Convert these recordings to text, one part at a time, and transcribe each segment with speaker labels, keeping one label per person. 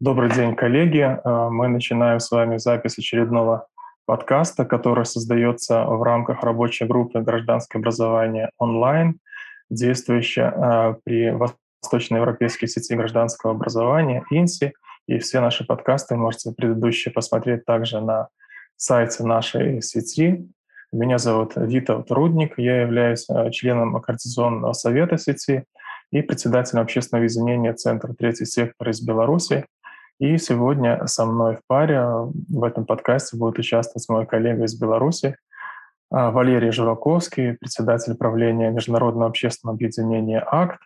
Speaker 1: Добрый день, коллеги. Э, мы начинаем с вами запись очередного подкаста, который создается в рамках рабочей группы «Гражданское образование онлайн», действующая э, при Восточноевропейской сети гражданского образования «ИНСИ». И все наши подкасты можете предыдущие посмотреть также на сайте нашей сети. Меня зовут Витовт Рудник, я являюсь э, членом Координационного совета сети и председателем общественного объединения «Центр Третий сектор» из Беларуси. И сегодня со мной в паре в этом подкасте будет участвовать мой коллега из Беларуси а, Валерий Жураковский, председатель правления Международного общественного объединения «АКТ».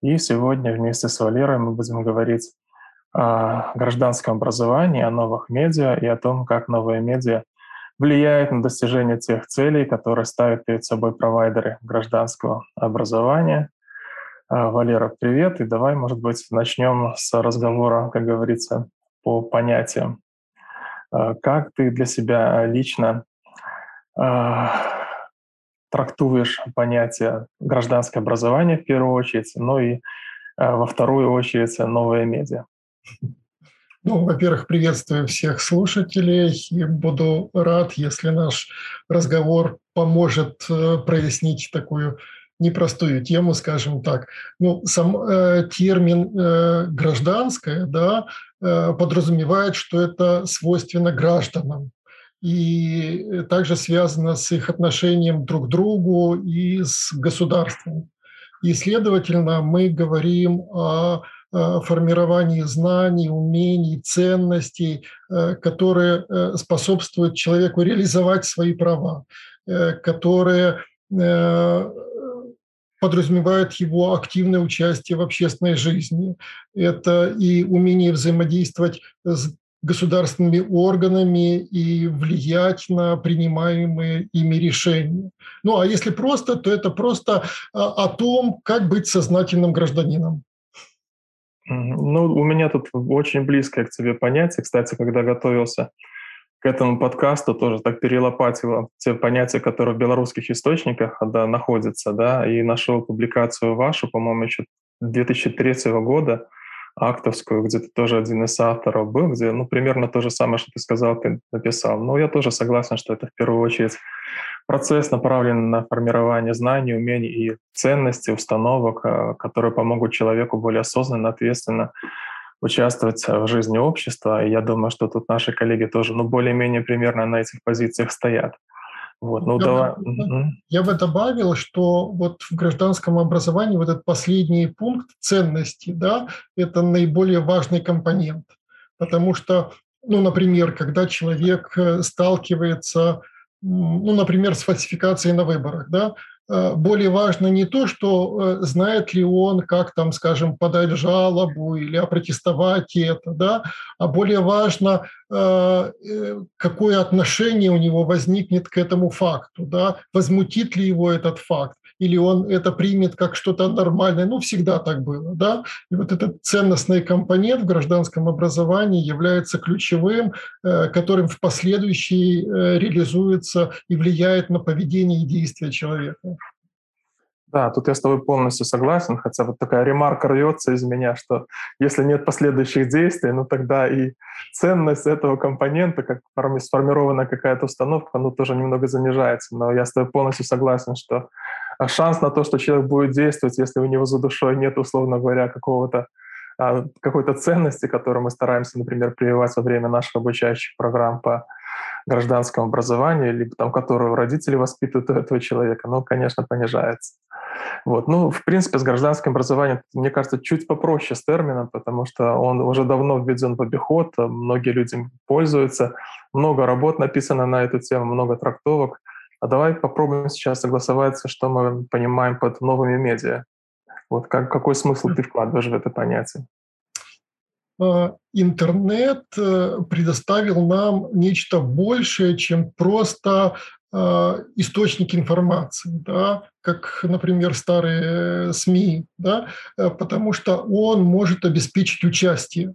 Speaker 1: И сегодня вместе с Валерой мы будем говорить о гражданском образовании, о новых медиа и о том, как новые медиа влияют на достижение тех целей, которые ставят перед собой провайдеры гражданского образования. А, Валера, привет. И давай, может быть, начнем с разговора, как говорится, по понятиям. А, как ты для себя лично а, трактуешь понятие гражданское образование в первую очередь, ну и во вторую очередь новые медиа?
Speaker 2: Ну, во-первых, приветствую всех слушателей и буду рад, если наш разговор поможет э, прояснить такую непростую тему, скажем так. Ну, сам э, термин э, гражданское, да, э, подразумевает, что это свойственно гражданам и также связано с их отношением друг к другу и с государством. И, следовательно, мы говорим о формировании знаний, умений, ценностей, э, которые э, способствуют человеку реализовать свои права, э, которые подразумевает его активное участие в общественной жизни. Это и умение взаимодействовать с государственными органами и влиять на принимаемые ими решения. Ну а если просто, то это просто а, о том, как быть сознательным гражданином.
Speaker 1: Ну, у меня тут очень близкое к тебе понятие. Кстати, когда готовился к этому подкасту тоже так перелопатила те понятия, которые в белорусских источниках да, находятся, да, и нашел публикацию вашу, по-моему, еще 2003 года, актовскую, где ты тоже один из авторов был, где, ну, примерно то же самое, что ты сказал, ты написал. Но я тоже согласен, что это в первую очередь процесс направлен на формирование знаний, умений и ценностей, установок, э, которые помогут человеку более осознанно, ответственно участвовать в жизни общества. И я думаю, что тут наши коллеги тоже, ну, более-менее примерно на этих позициях стоят.
Speaker 2: Вот, ну, я, давай. Бы, я бы добавил, что вот в гражданском образовании вот этот последний пункт ценности, да, это наиболее важный компонент, потому что, ну, например, когда человек э, сталкивается, ну, например, с фальсификацией на выборах, да, Э, более важно не то, что э, знает ли он, как там, скажем, подать жалобу или опротестовать это, да, а более важно, э, какое отношение у него возникнет к этому факту, да, возмутит ли его этот факт или он это примет как что-то нормальное. Ну, всегда так было, да. И вот этот ценностный компонент в гражданском образовании является ключевым, которым в последующей реализуется и влияет на поведение и действия человека.
Speaker 1: Да, тут я с тобой полностью согласен, хотя вот такая ремарка рвется из меня, что если нет последующих действий, ну тогда и ценность этого компонента, как сформирована какая-то установка, ну тоже немного занижается. Но я с тобой полностью согласен, что шанс на то, что человек будет действовать, если у него за душой нет, условно говоря, какого-то а, какой-то ценности, которую мы стараемся, например, прививать во время наших обучающих программ по гражданскому образованию, либо там, которую родители воспитывают у этого человека, ну, конечно, понижается. Вот. Ну, в принципе, с гражданским образованием, мне кажется, чуть попроще с термином, потому что он уже давно введен в обиход, многие люди пользуются, много работ написано на эту тему, много трактовок. А давай попробуем сейчас согласоваться, что мы понимаем под новыми медиа. Вот как, какой смысл ты вкладываешь в это понятие?
Speaker 2: А, интернет э, предоставил нам нечто большее, чем просто а, источник информации, да, как, например, старые СМИ, да, э, потому что он может обеспечить участие.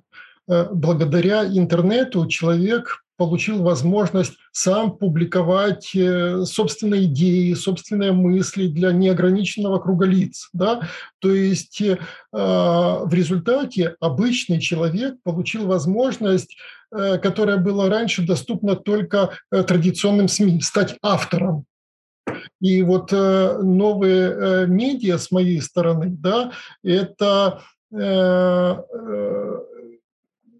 Speaker 2: Э, благодаря интернету человек получил возможность сам публиковать э, собственные идеи, собственные мысли для неограниченного круга лиц. Да? То есть э, в результате обычный человек получил возможность, э, которая была раньше доступна только традиционным СМИ, стать автором. И вот новые медиа с моей стороны, да, это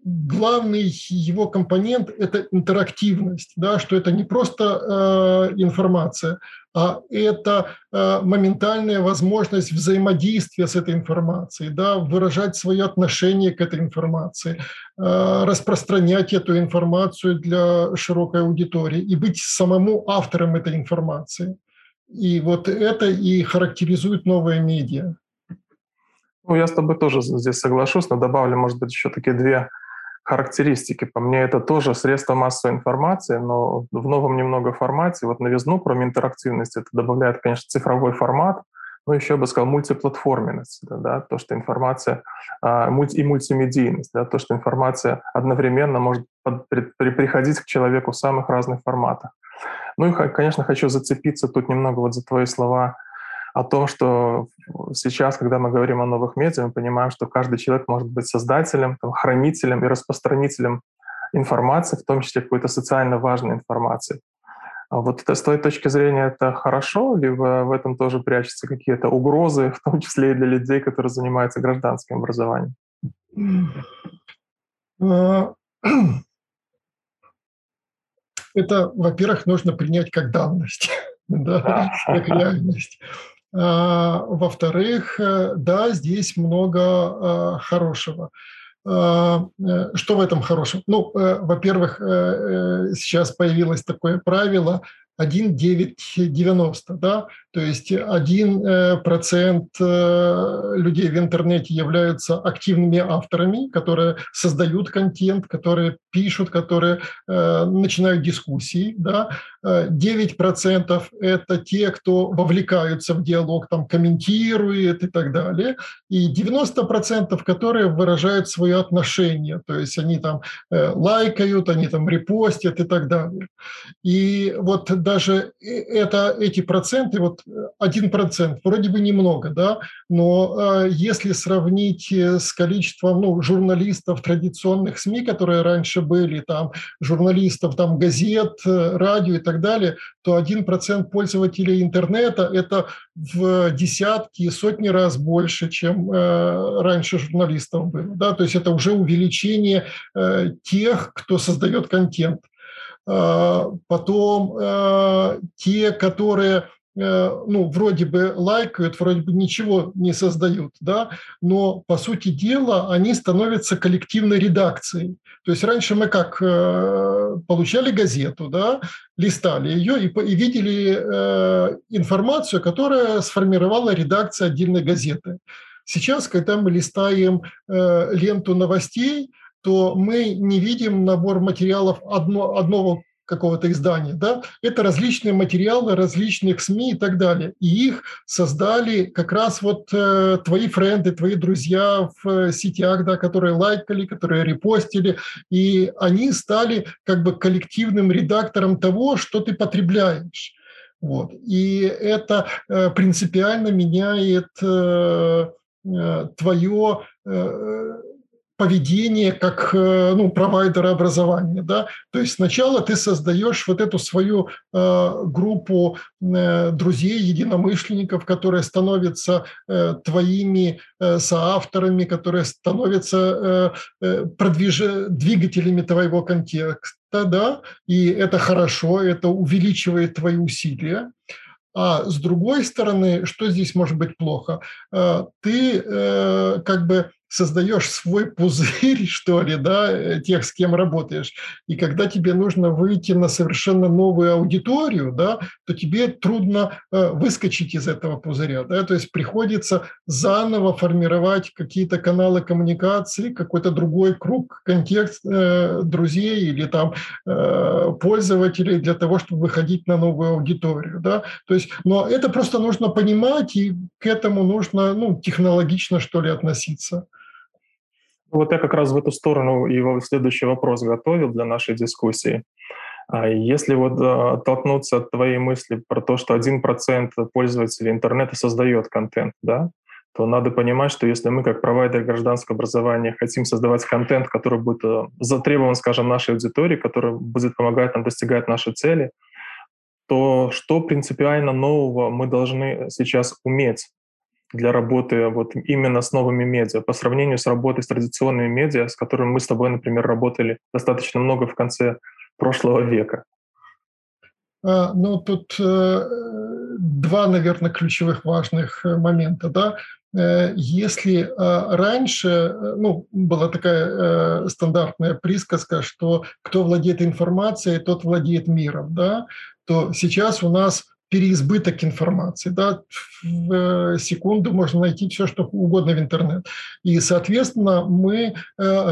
Speaker 2: главный его компонент – это интерактивность, да, что это не просто э, информация, а это э, моментальная возможность взаимодействия с этой информацией, да, выражать свое отношение к этой информации, э, распространять эту информацию для широкой аудитории и быть самому автором этой информации. И вот это и характеризует новые медиа.
Speaker 1: Ну, я с тобой тоже здесь соглашусь, но добавлю, может быть, еще такие две характеристики. По мне, это тоже средство массовой информации, но в новом немного формате. Вот новизну, кроме интерактивности, это добавляет, конечно, цифровой формат, но еще, я бы сказал, мультиплатформенность, да, да, то, что информация а, мульти, и мультимедийность, да, то, что информация одновременно может под, при, при, приходить к человеку в самых разных форматах. Ну и, конечно, хочу зацепиться тут немного вот за твои слова о том, что сейчас, когда мы говорим о новых медиа, мы понимаем, что каждый человек может быть создателем, там, хранителем и распространителем информации, в том числе какой-то социально важной информации. А вот это, с твоей точки зрения это хорошо, либо в этом тоже прячутся какие-то угрозы, в том числе и для людей, которые занимаются гражданским образованием?
Speaker 2: А, это, во-первых, нужно принять как данность, да, как реальность. А, во-вторых, э, да, здесь много а, хорошего. А, э, что в этом хорошем? Ну, э, во-первых, сейчас появилось такое правило 1,990, да, то есть 1% э, людей в интернете являются активными авторами, которые создают контент, которые пишут, которые э, начинают дискуссии, да, 9% это те, кто вовлекаются в диалог, там, комментирует и так далее, и 90% которые выражают свое отношение, то есть они там э, лайкают, они там репостят и так далее. И вот даже это, эти проценты, вот один процент, вроде бы немного, да, но э, если сравнить э, с количеством ну, журналистов традиционных СМИ, которые раньше были, там, журналистов там, газет, э, радио и так далее, то один процент пользователей интернета – это в десятки и сотни раз больше, чем раньше журналистов было. Да? То есть это уже увеличение тех, кто создает контент. А, потом э, те, которые э, ну, вроде бы лайкают, вроде бы ничего не создают, да, но, по сути дела, они становятся коллективной редакцией. То есть раньше мы как э, получали газету, да, листали ее и, и видели информацию, которая сформировала редакция отдельной газеты. Сейчас, когда мы листаем ленту новостей, то мы не видим набор материалов одно, одного какого-то издания, да, это различные материалы различных СМИ и так далее. И их создали как раз вот э, твои френды, твои друзья в э, сетях, да, которые лайкали, которые репостили, и они стали как бы коллективным редактором того, что ты потребляешь. Вот. И это э, принципиально меняет э, э, твое э, поведение как э, ну, провайдера образования. Да? То есть сначала ты создаешь вот эту свою э, группу э, друзей, единомышленников, которые становятся твоими соавторами, которые становятся продвиж... двигателями твоего контекста. Да? И это хорошо, это увеличивает твои усилия. А с другой стороны, что здесь может быть плохо? Ты как бы создаешь свой пузырь, что ли, да, э, тех, с кем работаешь. И когда тебе нужно выйти на совершенно новую аудиторию, да, то тебе трудно э, выскочить из этого пузыря. Да, то есть приходится заново формировать какие-то каналы коммуникации, какой-то другой круг, контекст э, друзей или там э, пользователей для того, чтобы выходить на новую аудиторию. Да. То есть, но это просто нужно понимать, и к этому нужно ну, технологично, что ли, относиться.
Speaker 1: Вот я как раз в эту сторону его следующий вопрос готовил для нашей дискуссии. А если вот оттолкнуться от твоей мысли про то, что 1% пользователей интернета создает контент, да, то надо понимать, что если мы как провайдер гражданского образования хотим создавать контент, который будет э, затребован, скажем, нашей аудитории, который будет помогать нам достигать наши цели, то что принципиально нового мы должны сейчас уметь для работы вот именно с новыми медиа, по сравнению с работой с традиционными медиа, с которыми мы с тобой, например, работали достаточно много в конце прошлого века?
Speaker 2: А, ну, тут э, два, наверное, ключевых важных э, момента. Да? Э, если раньше, ну, была такая стандартная присказка, что кто владеет информацией, тот владеет миром, да, то сейчас у нас переизбыток информации. Да? В э, секунду можно найти все, что угодно в интернет. И, соответственно, мы э,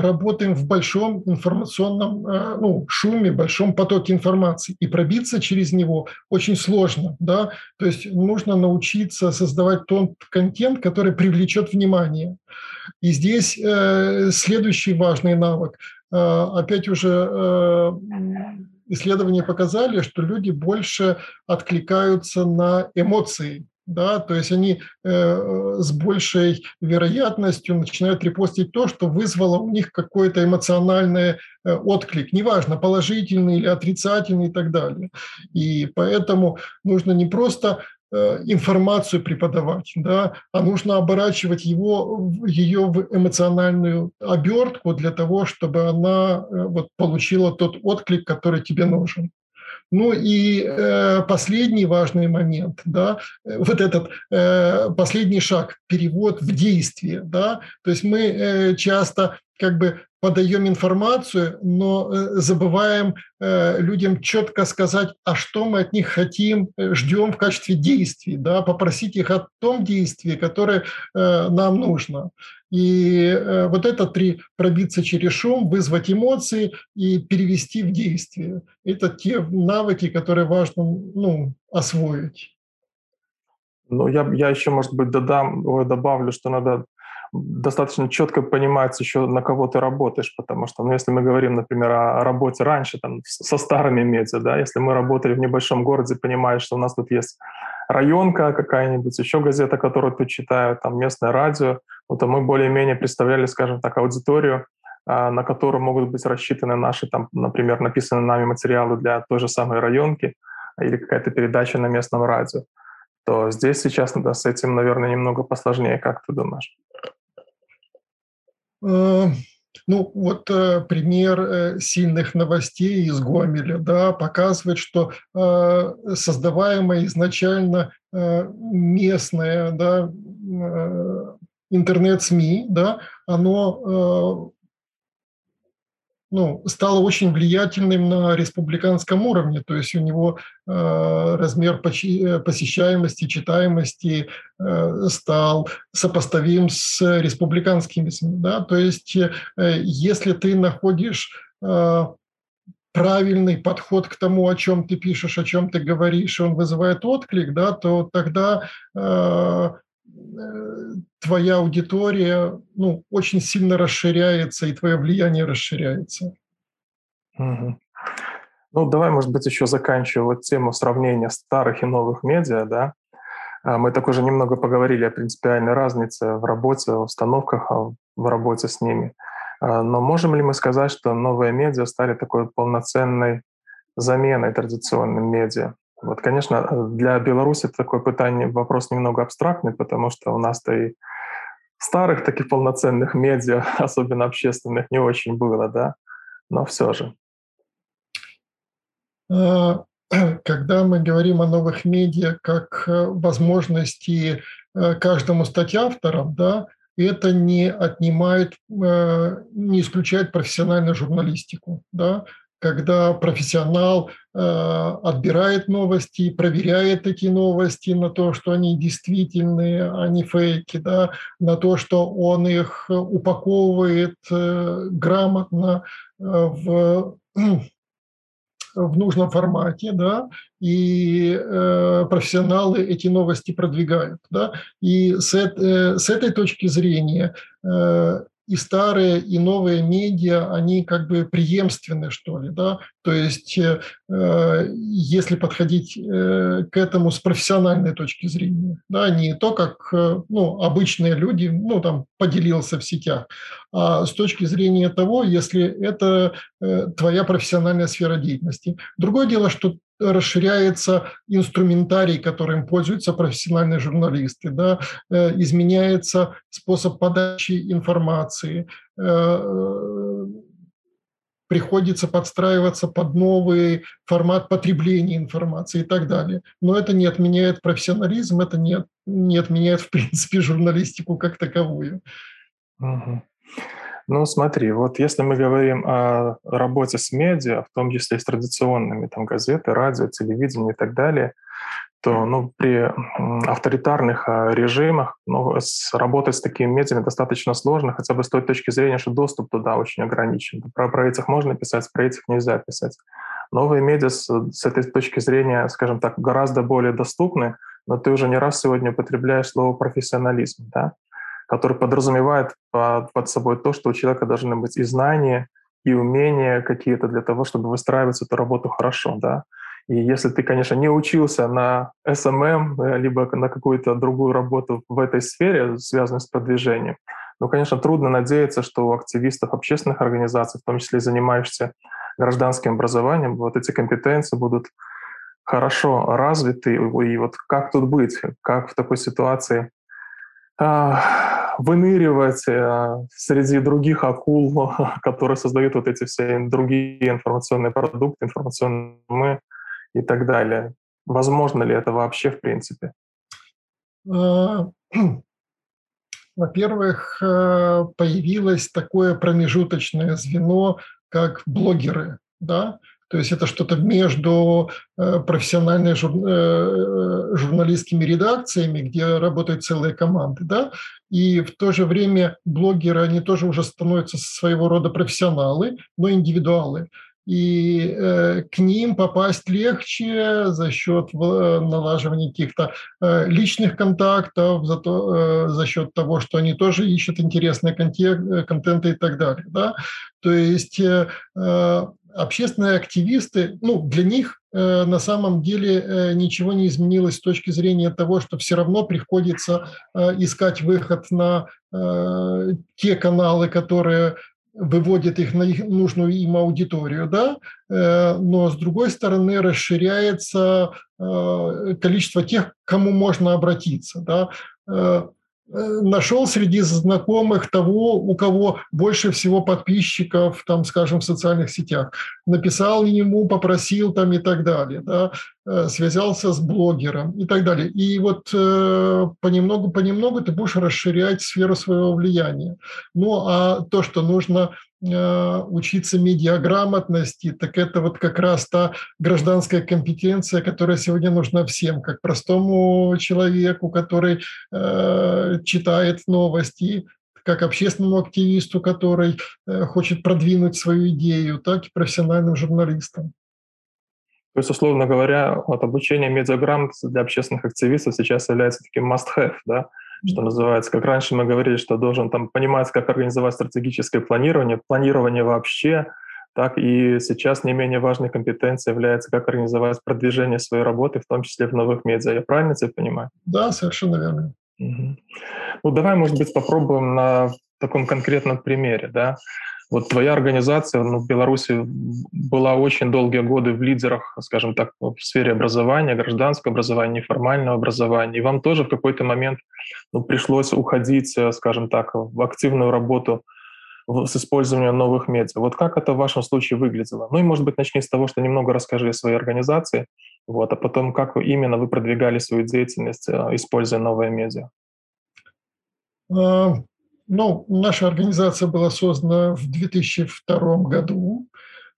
Speaker 2: работаем в большом информационном э, ну, шуме, большом потоке информации. И пробиться через него очень сложно. Да? То есть нужно научиться создавать тот контент, который привлечет внимание. И здесь следующий важный навык. Опять уже исследования показали, что люди больше откликаются на эмоции, да, то есть они э, с большей вероятностью начинают репостить то, что вызвало у них какой-то эмоциональный э, отклик, неважно, положительный или отрицательный и так далее. И поэтому нужно не просто информацию преподавать, да, а нужно оборачивать его, ее в эмоциональную обертку для того, чтобы она э, вот, получила тот отклик, который тебе нужен. Ну и э, последний важный момент, да, э, вот этот э, последний шаг, перевод в действие, да, то есть мы э, часто как бы подаем информацию, но э, забываем э, людям четко сказать, а что мы от них хотим, э, ждем в качестве действий, да, попросить их о том действии, которое нам нужно. И вот это три – пробиться через шум, вызвать эмоции и перевести в действие. Это те навыки, которые важно ну, освоить.
Speaker 1: Ну, я, я еще, может быть, додам, добавлю, что надо достаточно четко понимать еще, на кого ты работаешь, потому что, ну, если мы говорим, например, о работе раньше, там, со старыми медиа, да, если мы работали в небольшом городе, понимаешь, что у нас тут есть районка какая-нибудь, еще газета, которую ты читаешь, там, местное радио, ну, то мы более-менее представляли, скажем так, аудиторию, а, на которую могут быть рассчитаны наши, там, например, написанные нами материалы для той же самой районки или какая-то передача на местном радио, то здесь сейчас да, с этим, наверное, немного посложнее, как ты думаешь?
Speaker 2: Э, ну, вот э, пример э, сильных новостей из Гомеля да, показывает, что создаваемое изначально местное да, интернет-СМИ, да, оно ну, стало очень влиятельным на республиканском уровне, то есть у него э, размер э, посещаемости, читаемости э, стал сопоставим с республиканскими СМИ. Да? То есть э, если ты находишь э, правильный подход к тому, о чем ты пишешь, о чем ты говоришь, и он вызывает отклик, да, то тогда э, твоя аудитория ну, очень сильно расширяется, и твое влияние расширяется.
Speaker 1: Угу. Ну, давай, может быть, еще заканчивая вот тему сравнения старых и новых медиа, да. А, мы так уже немного поговорили о принципиальной разнице в работе, в установках, в работе с ними. А, но можем ли мы сказать, что новые медиа стали такой полноценной заменой традиционным медиа? Вот, конечно, для Беларуси такой питание, вопрос немного абстрактный, потому что у нас-то и старых таких полноценных медиа, особенно общественных, не очень было, да, но все же.
Speaker 2: А, когда мы говорим о новых медиа как э, возможности э, каждому стать автором, да, это не отнимает, э, не исключает профессиональную журналистику. Да? Когда профессионал э, отбирает новости, проверяет эти новости на то, что они действительные, а не фейки, да, на то, что он их упаковывает э, грамотно э, в в нужном формате, да, и э, профессионалы эти новости продвигают, да, и с, э, с этой точки зрения э, и старые, и новые медиа, они как бы преемственны, что ли, да, то есть э, если подходить э, к этому с профессиональной точки зрения, да, не то, как э, ну, обычные люди, ну, там, поделился в сетях, а с точки зрения того, если это твоя профессиональная сфера деятельности. Другое дело, что расширяется инструментарий, которым пользуются профессиональные журналисты, да, э, изменяется способ подачи информации, э, приходится подстраиваться под новый формат потребления информации и так далее. Но это не отменяет профессионализм, это не, не отменяет, в принципе, журналистику как таковую.
Speaker 1: Угу. Ну, смотри, вот если мы говорим о работе с медиа, в том числе с традиционными, там, газеты, радио, телевидение и так далее, то ну, при авторитарных а, режимах ну, с, работать с такими медиами достаточно сложно, хотя бы с той точки зрения, что доступ туда очень ограничен. Про, про этих можно писать, про этих нельзя писать. Новые медиа с, с этой точки зрения, скажем так, гораздо более доступны, но ты уже не раз сегодня употребляешь слово профессионализм. Да? Который подразумевает под, собой то, что у человека должны быть и знания, и умения какие-то для того, чтобы выстраивать эту работу хорошо, да. И если ты, конечно, не учился на SMM, э, либо на какую-то другую работу в этой сфере, связанной с продвижением, ну, конечно, трудно надеяться, что у активистов общественных организаций, в том числе занимающихся гражданским образованием, вот эти компетенции будут хорошо развиты. И вот как тут быть, как в такой ситуации выныривать э, среди других акул, которые создают вот эти все другие информационные продукты, информационные мы и так далее. Возможно ли это вообще в принципе?
Speaker 2: А, во-первых, э, появилось такое промежуточное звено, как блогеры. Да? То есть это что-то между э, профессиональными жур... Э, журналистскими редакциями, где работают целые команды, да, и в то же время блогеры, они тоже уже становятся своего рода профессионалы, но индивидуалы. И э, к ним попасть легче за счет э, налаживания каких-то э, личных контактов, за, то, за счет того, что они тоже ищут интересные контент, контенты и так далее. Да? То есть общественные активисты, ну, для них на самом деле ничего не изменилось с точки зрения того, что все равно приходится искать выход на те каналы, которые выводят их на их нужную им аудиторию, да, э, но с другой стороны расширяется э, количество тех, к кому можно обратиться, да. Э, Э, нашел среди знакомых того, у кого больше всего подписчиков, там, скажем, в социальных сетях. Написал ему, попросил там и так далее, да, э, связался с блогером и так далее. И вот э, понемногу-понемногу ты будешь расширять сферу своего влияния. Ну, а то, что нужно Э, учиться медиаграмотности, так это вот как раз та гражданская компетенция, которая сегодня нужна всем, как простому человеку, который э, читает новости, как общественному активисту, который э, хочет продвинуть свою идею, так и профессиональным журналистам.
Speaker 1: То есть, условно говоря, вот обучение медиаграмотности для общественных активистов сейчас является таким must-have, да? Что называется. Как раньше мы говорили, что должен там понимать, как организовать стратегическое планирование, планирование вообще, так и сейчас не менее важной компетенцией является, как организовать продвижение своей работы, в том числе в новых медиа. Я правильно тебя понимаю?
Speaker 2: Да, совершенно верно.
Speaker 1: Угу. Ну, давай, может быть, попробуем на таком конкретном примере, да. Вот твоя организация ну, в Беларуси была очень долгие годы в лидерах, скажем так, в сфере образования, гражданского образования, неформального образования. И вам тоже в какой-то момент ну, пришлось уходить, э, скажем так, в активную работу с использованием новых медиа. Вот как это в вашем случае выглядело? Ну и, может быть, начни с того, что немного расскажи о своей организации, вот, а потом как именно вы продвигали свою деятельность, э, используя новые медиа.
Speaker 2: Ну, наша организация была создана в 2002 году,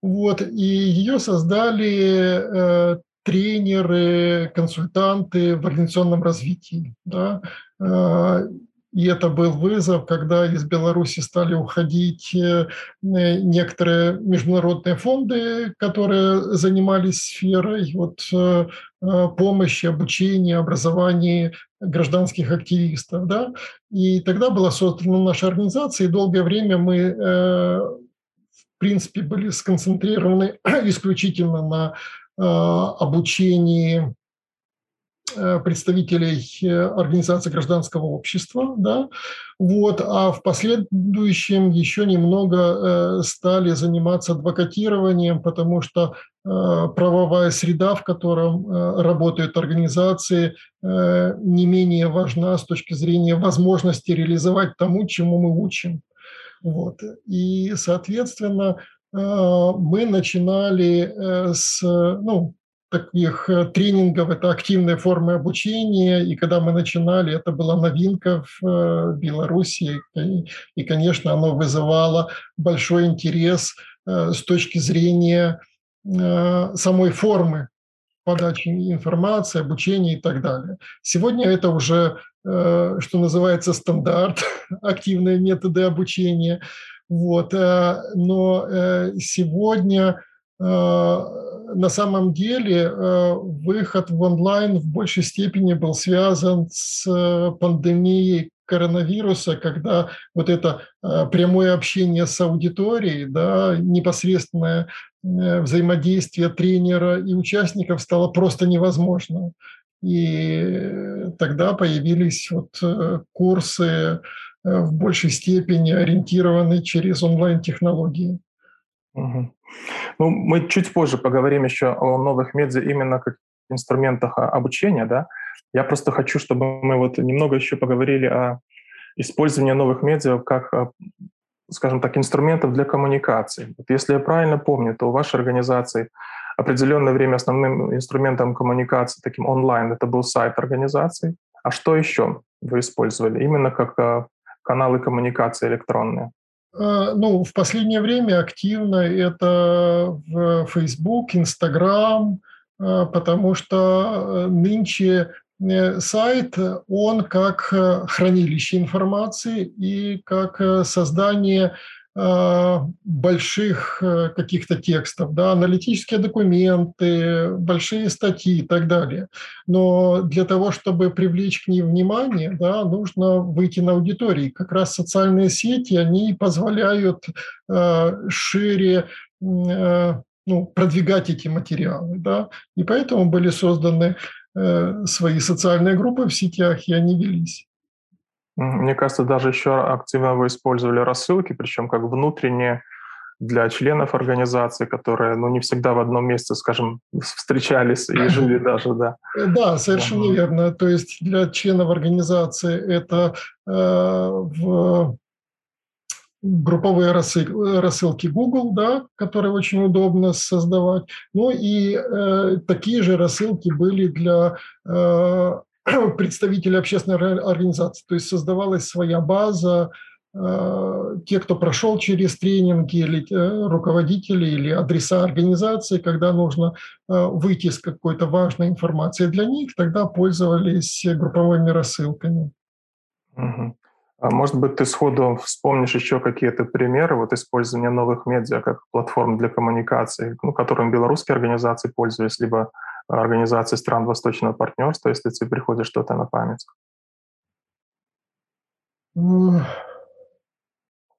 Speaker 2: вот, и ее создали э, тренеры, консультанты в организационном развитии. Да? Э, и это был вызов, когда из Беларуси стали уходить э, некоторые международные фонды, которые занимались сферой вот, э, помощи, обучения, образования гражданских активистов. Да? И тогда была создана наша организация, и долгое время мы, в принципе, были сконцентрированы исключительно на обучении Э, представителей э, организации гражданского общества, да, вот, а в последующем еще немного э, стали заниматься адвокатированием, потому что правовая среда, в котором работают организации, не менее важна с точки зрения возможности реализовать тому, чему мы учим. Вот. И, соответственно, мы начинали с, ну, таких э, тренингов, это активные формы обучения, и когда мы начинали, это была новинка в э, Беларуси, и, конечно, оно вызывало большой интерес э, с точки зрения самой формы подачи информации, обучения и так далее. Сегодня это уже, что называется, стандарт, активные методы обучения. Вот. Но сегодня на самом деле э, выход в онлайн в большей степени был связан с э, пандемией коронавируса, когда вот это э, прямое общение с аудиторией, да, непосредственное взаимодействие тренера и участников стало просто невозможно. И тогда появились вот курсы в большей степени ориентированные через онлайн-технологии.
Speaker 1: Угу. Ну, мы чуть позже поговорим еще о новых медиа именно как инструментах а, обучения, да. Я просто хочу, чтобы мы вот немного еще поговорили о использовании новых медиа как, а, скажем так, инструментов для коммуникации. Вот если я правильно помню, то у вашей организации определенное время основным инструментом коммуникации, таким онлайн, это был сайт организации. А что еще вы использовали? Именно как а, каналы коммуникации электронные?
Speaker 2: Э, ну, в последнее время активно это в Facebook, Instagram, э, потому что э, нынче сайт, он как хранилище информации и как создание Э, больших э, каких-то текстов, да, аналитические документы, большие статьи и так далее. Но для того, чтобы привлечь к ним внимание, да, нужно выйти на аудитории. Как раз социальные сети, они позволяют э, шире э, ну, продвигать эти материалы. Да? И поэтому были созданы э, свои социальные группы в сетях, и они велись.
Speaker 1: Мне кажется, даже еще активно вы использовали рассылки, причем как внутренние для членов организации, которые ну, не всегда в одном месте, скажем, встречались и жили даже, да.
Speaker 2: Да, совершенно верно. То есть для членов организации это э, в групповые рассылки Google, да, которые очень удобно создавать. Ну и э, такие же рассылки были для э, представители общественной организации. То есть создавалась своя база, э, те, кто прошел через тренинги, или э, руководители, или адреса организации, когда нужно э, выйти с какой-то важной информацией для них, тогда пользовались групповыми рассылками.
Speaker 1: Угу. А может быть, ты сходу вспомнишь еще какие-то примеры вот использования новых медиа как платформ для коммуникации, ну, которым белорусские организации пользуются, либо организации стран Восточного партнерства, если тебе приходит что-то на память?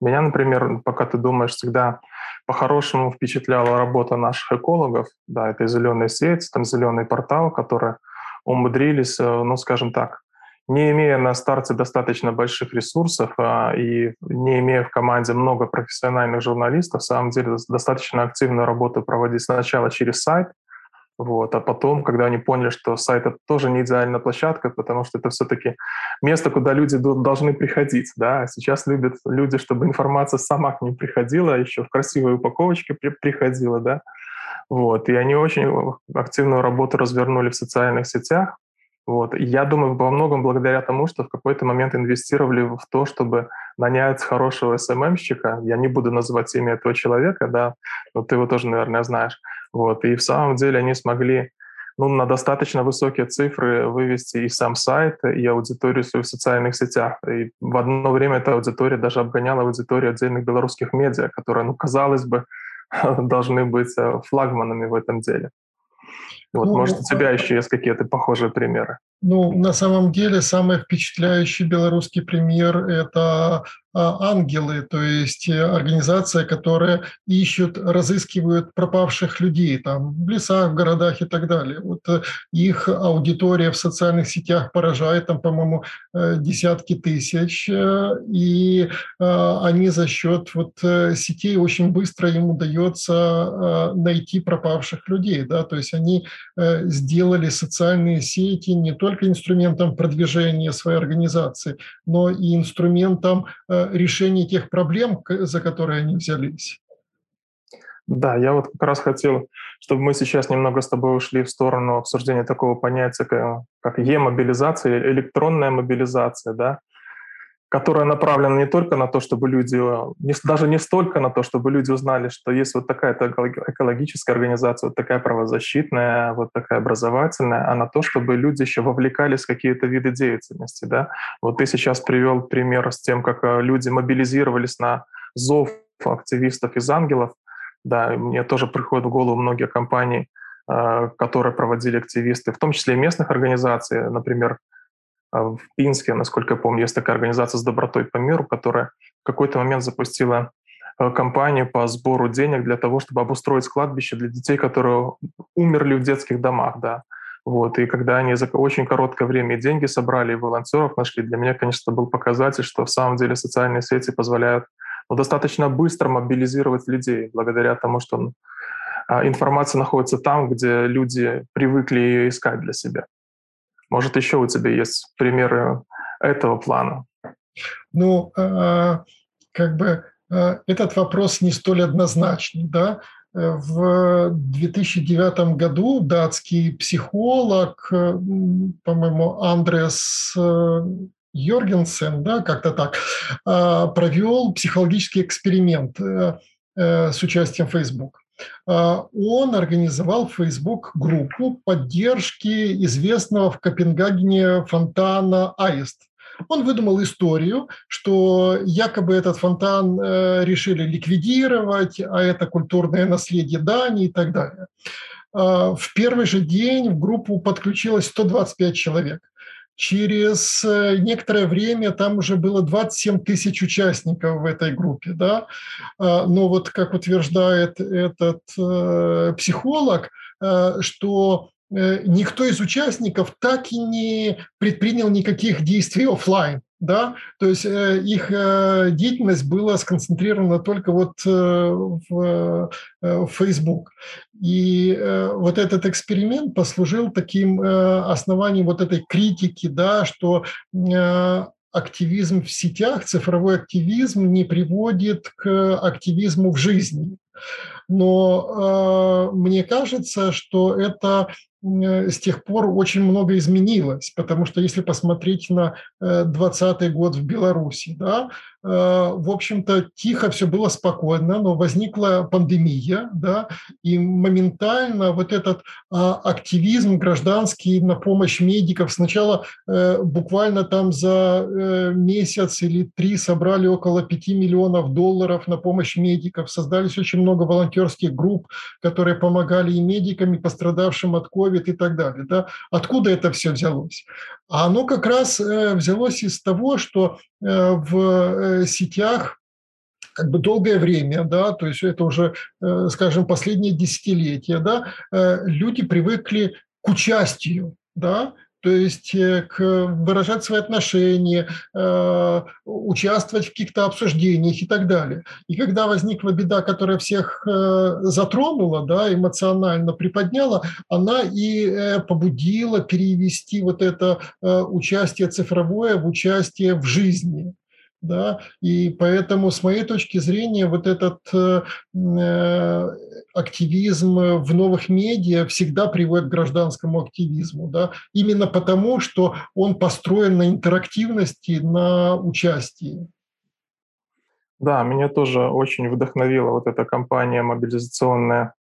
Speaker 1: Меня, например, пока ты думаешь, всегда по-хорошему впечатляла работа наших экологов. Да, это зеленая сеть, там зеленый портал, которые умудрились, э, ну, скажем так, не имея на старте достаточно больших ресурсов а, и не имея в команде много профессиональных журналистов, в самом деле достаточно активную работу проводить сначала через сайт, вот. А потом, когда они поняли, что сайт это тоже не идеальная площадка, потому что это все-таки место, куда люди должны приходить. Да? Сейчас любят люди, чтобы информация сама к ним приходила, еще в красивой упаковочке при приходила. Да? Вот. И они очень активную работу развернули в социальных сетях. Вот. Я думаю, во многом благодаря тому, что в какой-то момент инвестировали в то, чтобы нанять хорошего СММщика. Я не буду называть имя этого человека, да, но ты его тоже, наверное, знаешь. Вот. И в самом деле они смогли ну, на достаточно высокие цифры вывести и сам сайт, и аудиторию свою в социальных сетях. И в одно время эта аудитория даже обгоняла аудиторию отдельных белорусских медиа, которые, ну, казалось бы, должны быть э, флагманами в этом деле. Вот, ну, может, у тебя еще есть какие-то похожие примеры?
Speaker 2: Ну, на самом деле, самый впечатляющий белорусский пример – это ангелы, то есть э, организация, которая ищут, разыскивают пропавших людей там в лесах, в городах и так далее. Вот э, их аудитория в социальных сетях поражает, там, по-моему, э, десятки тысяч, и они за счет вот сетей очень быстро им удается найти пропавших людей, да, то есть они сделали социальные сети не только инструментом продвижения своей организации, но и инструментом решение тех проблем, за которые они взялись.
Speaker 1: Да, я вот как раз хотел, чтобы мы сейчас немного с тобой ушли в сторону обсуждения такого понятия, как е-мобилизация, электронная мобилизация, да, которая направлена не только на то, чтобы люди, не, даже не столько на то, чтобы люди узнали, что есть вот такая-то экологическая организация, вот такая правозащитная, вот такая образовательная, а на то, чтобы люди еще вовлекались в какие-то виды деятельности. Да? Вот ты сейчас привел пример с тем, как э, люди мобилизировались на зов активистов из «Ангелов». Да, мне тоже приходят в голову многие компании, э, которые проводили активисты, в том числе и местных организаций, например, в Пинске, насколько я помню, есть такая организация «С добротой по миру», которая в какой-то момент запустила э, кампанию по сбору денег для того, чтобы обустроить кладбище для детей, которые умерли в детских домах, да. Вот. И когда они за очень короткое время деньги собрали, и волонтеров нашли, для меня, конечно, был показатель, что в самом деле социальные сети позволяют ну, достаточно быстро мобилизировать людей, благодаря тому, что а, информация находится там, где люди привыкли ее искать для себя. Может, еще у тебя есть примеры этого плана?
Speaker 2: Ну, а, как бы а, этот вопрос не столь однозначный, да. В 2009 году датский психолог, по-моему, Андрес э, Йоргенсен, да, как-то так, а, провел психологический эксперимент э, э, с участием Facebook. А, он организовал в Facebook группу поддержки известного в Копенгагене фонтана Аист. Он выдумал историю, что якобы этот фонтан э, решили ликвидировать, а это культурное наследие Дании и так далее. А, в первый же день в группу подключилось 125 человек. Через э, некоторое время там уже было 27 тысяч участников в этой группе. Да? А, но вот как утверждает этот э, психолог, э, что никто из участников так и не предпринял никаких действий офлайн да, то есть э, их э, деятельность была сконцентрирована только вот э, в, в Facebook. И вот этот эксперимент послужил таким основанием вот этой критики, да, что активизм в сетях, цифровой активизм не приводит к активизму в жизни. Но э, мне кажется, что это Э, с тех пор очень много изменилось, потому что если посмотреть на 2020 э, год в Беларуси, да, э, в общем-то, тихо все было спокойно, но возникла пандемия, да, и моментально вот этот а, активизм гражданский на помощь медиков сначала буквально там за месяц или три собрали около 5 миллионов долларов на помощь медиков, создались очень много волонтерских групп, которые помогали и медикам, и пострадавшим от COVID, и так далее. Да? Откуда это все взялось? А оно как раз э, взялось из того, что э, в э, сетях как бы долгое время, да, то есть это уже, скажем, последние десятилетия, да, люди привыкли к участию, да, то есть э, выражать свои отношения, э, участвовать в каких-то обсуждениях и так далее. И когда возникла беда, которая всех э, затронула, да, эмоционально приподняла, она и побудила перевести вот это участие цифровое в участие в жизни да, и поэтому с моей точки зрения вот этот э, э, активизм в новых медиа всегда приводит к гражданскому активизму, да, именно потому, что он построен на интерактивности, на участии.
Speaker 1: Да, меня тоже очень вдохновила вот эта кампания мобилизационная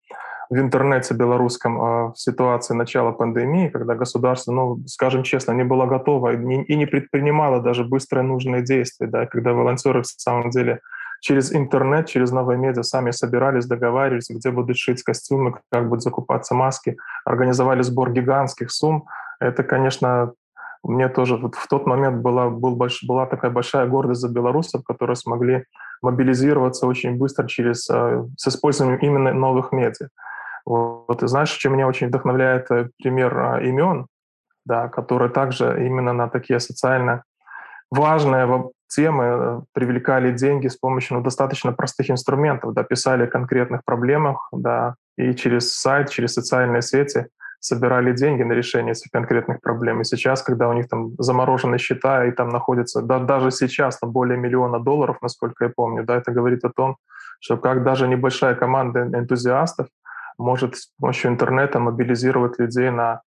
Speaker 1: в интернете белорусском а, в ситуации начала пандемии, когда государство, ну, скажем честно, не было готово и не предпринимало даже быстрые нужные действия, да, когда волонтеры в самом деле через интернет, через новые медиа сами собирались, договаривались, где будут шить костюмы, как будут закупаться маски, организовали сбор гигантских сумм. Это, конечно, мне тоже вот в тот момент была, был больш, была такая большая гордость за белорусов, которые смогли мобилизироваться очень быстро через, э, с использованием именно новых медиа. Вот, и знаешь, что меня очень вдохновляет э, пример э, имен, да, которые также именно на такие социально важные темы привлекали деньги с помощью ну, достаточно простых инструментов, да, писали о конкретных проблемах, да, и через сайт, через социальные сети – собирали деньги на решение этих конкретных проблем. И сейчас, когда у них там заморожены счета и там находится, да, даже сейчас там более миллиона долларов, насколько я помню, да, это говорит о том, что как даже небольшая команда энтузиастов может с помощью интернета мобилизировать людей на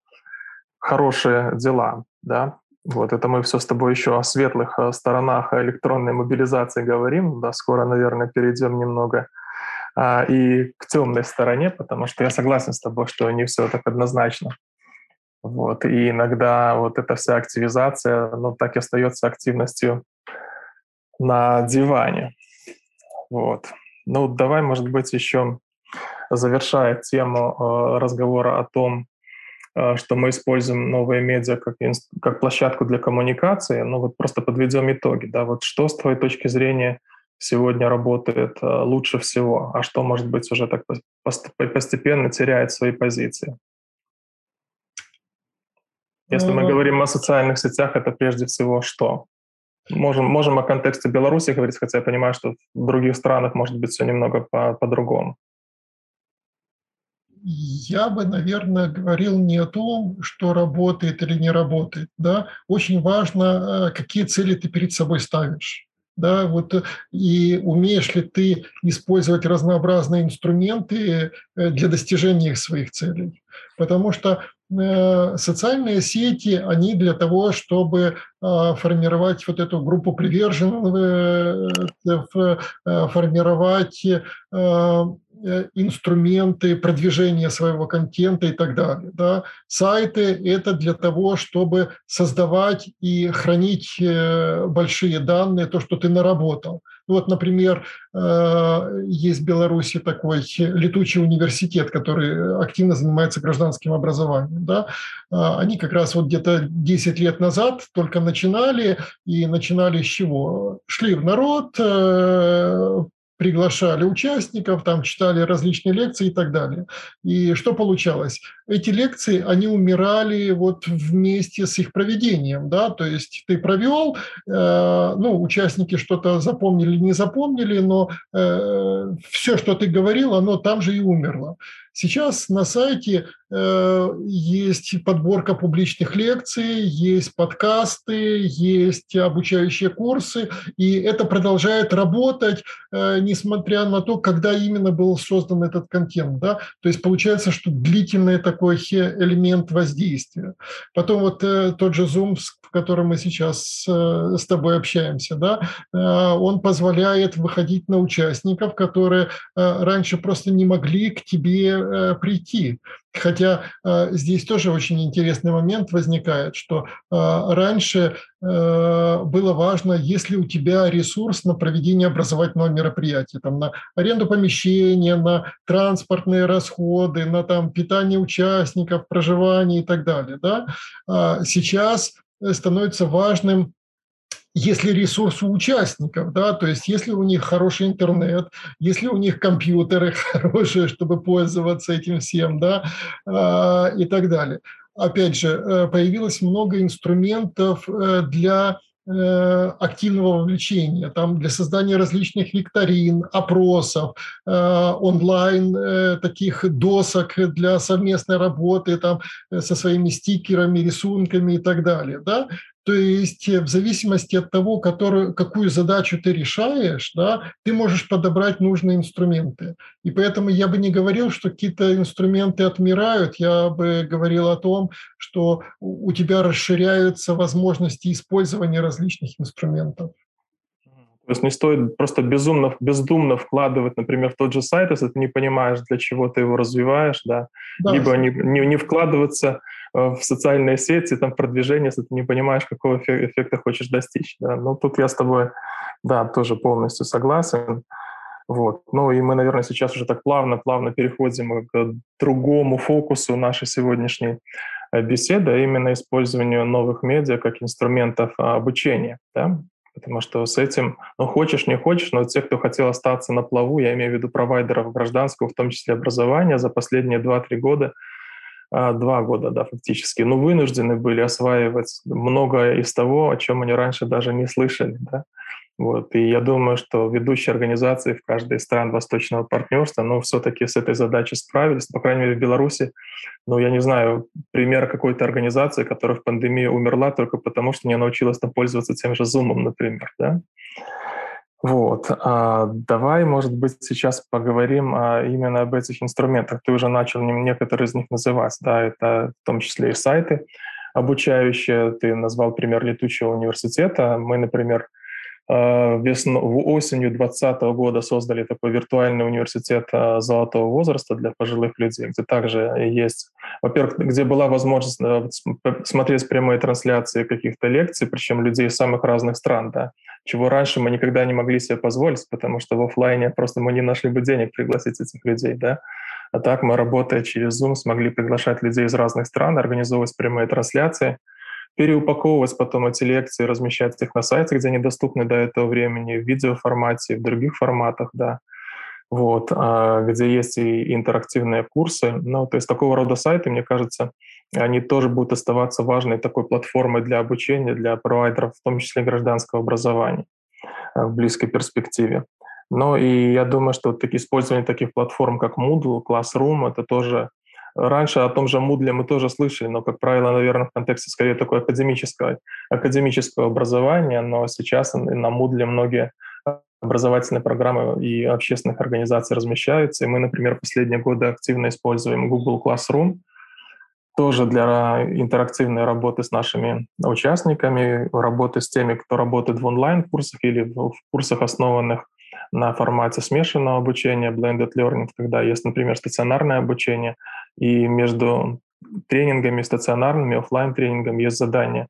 Speaker 1: хорошие дела, да. Вот это мы все с тобой еще о светлых э, сторонах электронной мобилизации говорим, да, скоро, наверное, перейдем немного а, и к темной стороне, потому что я согласен с тобой, что не все так однозначно. Вот. И иногда вот эта вся активизация, ну, так и остается активностью на диване. Вот. Ну, давай, может быть, еще завершая тему э, разговора о том, э, что мы используем новые медиа как, как площадку для коммуникации, ну вот просто подведем итоги. Да? Вот что с твоей точки зрения – сегодня работает э, лучше всего, а что, может быть, уже так постепенно теряет свои позиции. Если мы ну, говорим о социальных сетях, это прежде всего что? Можем, можем о контексте Беларуси говорить, хотя я понимаю, что в других странах может быть все немного по- по-другому.
Speaker 2: Я бы, наверное, говорил не о том, что работает или не работает. Да? Очень важно, э, какие цели ты перед собой ставишь да, вот э, и умеешь ли ты использовать разнообразные инструменты э, для достижения их своих целей. Потому что социальные сети, они для того, чтобы формировать вот эту группу приверженных, формировать инструменты продвижения своего контента и так далее. Да. Сайты – это для того, чтобы создавать и хранить э, большие данные, то, что ты наработал. Вот, например, э, есть в Беларуси такой летучий университет, который активно занимается гражданским образованием. Да? Они как раз вот где-то 10 лет назад только начинали, и начинали с чего? Шли в народ, приглашали участников, там читали различные лекции и так далее. И что получалось? Эти лекции, они умирали вот вместе с их проведением, да, то есть ты провел, э, ну, участники что-то запомнили, не запомнили, но э, все, что ты говорил, оно там же и умерло. Сейчас на сайте э, есть подборка публичных лекций, есть подкасты, есть обучающие курсы, и это продолжает работать, э, несмотря на то, когда именно был создан этот контент. Да? То есть получается, что длительный такой элемент воздействия. Потом вот э, тот же Zoom, в котором мы сейчас э, с тобой общаемся, да, э, он позволяет выходить на участников, которые э, раньше просто не могли к тебе прийти. Хотя э, здесь тоже очень интересный момент возникает, что э, раньше было важно, если у тебя ресурс на проведение образовательного мероприятия, там, на аренду помещения, на транспортные расходы, на там, питание участников, проживание и так далее. Да? А сейчас становится важным если ресурс у участников, да, то есть если у них хороший интернет, если у них компьютеры хорошие, чтобы пользоваться этим всем, да, а, и так далее. Опять же, э, появилось много инструментов э, для э, активного вовлечения, там для создания различных викторин, опросов, онлайн таких досок для совместной работы там со своими стикерами, рисунками и так далее. Да? То есть э, в зависимости от того, который, какую задачу ты решаешь, да, ты можешь подобрать нужные инструменты. И поэтому я бы не говорил, что какие-то инструменты отмирают, я бы говорил о том, что у тебя расширяются возможности использования различных инструментов.
Speaker 1: То есть не стоит просто безумно, бездумно вкладывать, например, в тот же сайт, если ты не понимаешь, для чего ты его развиваешь, да, да. либо не, не, не вкладываться в социальные сети, там, продвижение, если ты не понимаешь, какого эффекта хочешь достичь. Да. Ну, тут я с тобой, да, тоже полностью согласен. Вот. Ну и мы, наверное, сейчас уже так плавно-плавно переходим к другому фокусу нашей сегодняшней беседы, а именно использованию новых медиа как инструментов обучения. Да? Потому что с этим, ну, хочешь, не хочешь, но те, кто хотел остаться на плаву, я имею в виду провайдеров гражданского, в том числе образования, за последние 2-3 года, а, два года, да, фактически, ну, вынуждены были осваивать многое из того, о чем они раньше даже не слышали, да. Вот. И я думаю, что ведущие организации в каждой из стран Восточного партнерства, ну, все-таки с этой задачей справились. По крайней мере, в Беларуси, ну, я не знаю, пример какой-то организации, которая в пандемии умерла только потому, что не научилась там пользоваться тем же Zoom, например, да. Вот. А давай, может быть, сейчас поговорим а, именно об этих инструментах. Ты уже начал некоторые из них называть, да, это в том числе и сайты обучающие. Ты назвал пример летучего университета. Мы, например, весну, осенью 2020 года создали такой виртуальный университет э, золотого возраста для пожилых людей, где также есть, во-первых, где была возможность э, смотреть прямые трансляции каких-то лекций, причем людей из самых разных стран, да, чего раньше мы никогда не могли себе позволить, потому что в офлайне просто мы не нашли бы денег пригласить этих людей, да. А так мы, работая через Zoom, смогли приглашать людей из разных стран, организовывать прямые трансляции – переупаковывать потом эти лекции, размещать их на сайте, где они доступны до этого времени, в видеоформате, в других форматах, да, вот, а, где есть и интерактивные курсы. Ну, то есть такого рода сайты, мне кажется, они тоже будут оставаться важной такой платформой для обучения, для провайдеров, в том числе гражданского образования а, в близкой перспективе. Но и я думаю, что вот использование таких платформ, как Moodle, Classroom, это тоже Раньше о том же Moodle мы тоже слышали, но, как правило, наверное, в контексте скорее такое академического, академического образования, но сейчас на Moodle многие образовательные программы и общественных организаций размещаются. И мы, например, последние годы активно используем Google Classroom, тоже для интерактивной работы с нашими участниками, работы с теми, кто работает в онлайн-курсах или в курсах, основанных на формате смешанного обучения, blended learning, когда есть, например, стационарное обучение, и между тренингами стационарными, офлайн тренингами есть задания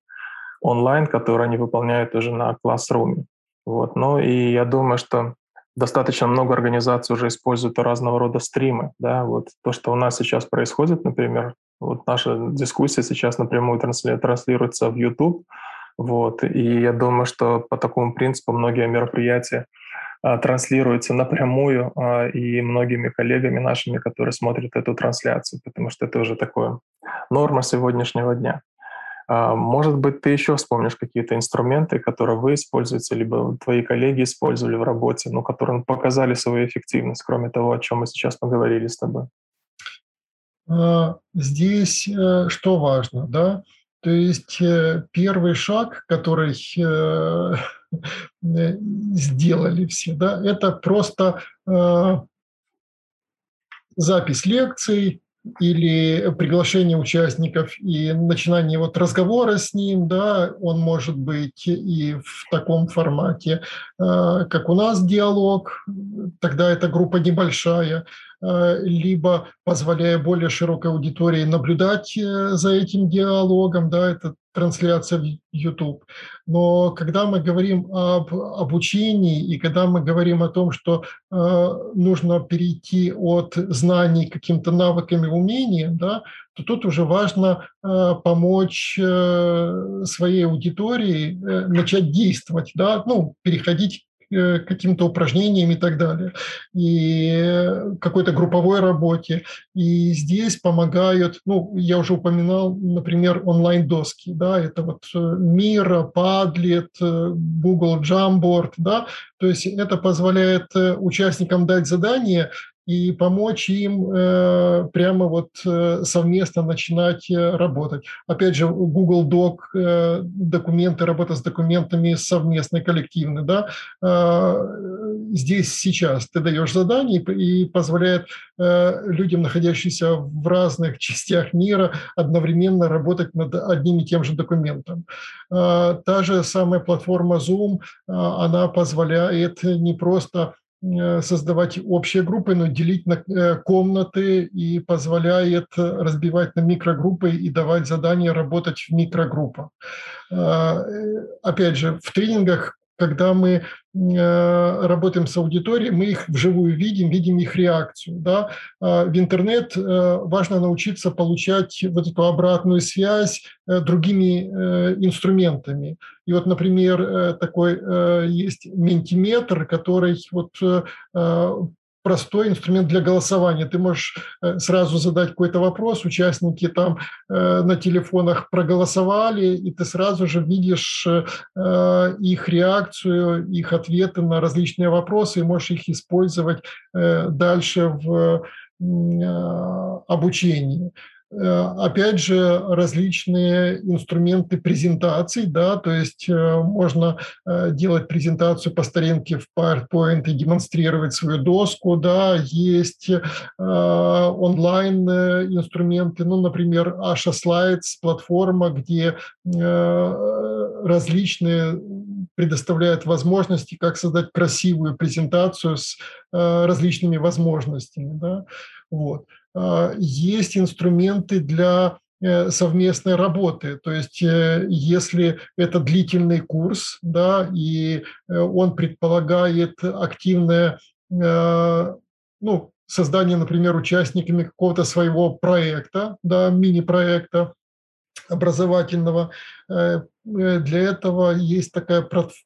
Speaker 1: онлайн, которые они выполняют уже на классруме. Вот. Ну и я думаю, что достаточно много организаций уже используют разного рода стримы. Да? Вот то, что у нас сейчас происходит, например, вот наша дискуссия сейчас напрямую транслируется в YouTube, вот, и я думаю, что по такому принципу многие мероприятия а, транслируется напрямую а, и многими коллегами нашими, которые смотрят эту трансляцию, потому что это уже такое норма сегодняшнего дня. А, может быть, ты еще вспомнишь какие-то инструменты, которые вы используете, либо твои коллеги использовали в работе, но которые показали свою эффективность, кроме того, о чем мы сейчас поговорили с тобой?
Speaker 2: Здесь э, что важно, да? То есть э, первый шаг, который э, сделали все, да, это просто э, запись лекций или приглашение участников и начинание вот разговора с ним, да, он может быть и в таком формате, как у нас диалог, тогда эта группа небольшая, Э, либо позволяя более широкой аудитории наблюдать э, за этим диалогом, да, это трансляция в YouTube. Но когда мы говорим об обучении и когда мы говорим о том, что э, нужно перейти от знаний к каким-то навыкам и умениям, да, то тут уже важно э, помочь э, своей аудитории э, начать действовать, да, ну, переходить Э, каким-то упражнениям и так далее, и какой-то групповой работе. И здесь помогают, ну, я уже упоминал, например, онлайн-доски, да, это вот Miro, Padlet, Google Jamboard, да, то есть это позволяет э, участникам дать задание, и помочь им э, прямо вот э, совместно начинать э, работать. Опять же, Google Doc, э, документы, работа с документами совместно, коллективно, да, э, здесь сейчас ты даешь задание и, и позволяет э, людям, находящимся в разных частях мира, одновременно работать над одним и тем же документом. Э, та же самая платформа Zoom, э, она позволяет не просто создавать общие группы, но делить на э, комнаты и позволяет разбивать на микрогруппы и давать задания работать в микрогруппах. Э, опять же, в тренингах когда мы э, работаем с аудиторией, мы их вживую видим, видим их реакцию. Да? А в интернет э, важно научиться получать вот эту обратную связь э, другими инструментами. И вот, например, такой есть ментиметр, который вот простой инструмент для голосования. Ты можешь э, сразу задать какой-то вопрос, участники там э, на телефонах проголосовали, и ты сразу же видишь э, их реакцию, их ответы на различные вопросы, и можешь их использовать дальше в обучении. Э, опять же, различные инструменты презентаций, да, то есть э, можно э, делать презентацию по старинке в PowerPoint и демонстрировать свою доску, да, есть онлайн инструменты, ну, например, Asha Slides, платформа, где различные предоставляют возможности, как создать красивую презентацию с различными возможностями, да, вот. А, есть инструменты для э, совместной работы. То есть э, если это длительный курс, да, и э, он предполагает активное ну, создание, например, участниками какого-то своего проекта, да, мини-проекта образовательного, для этого есть такая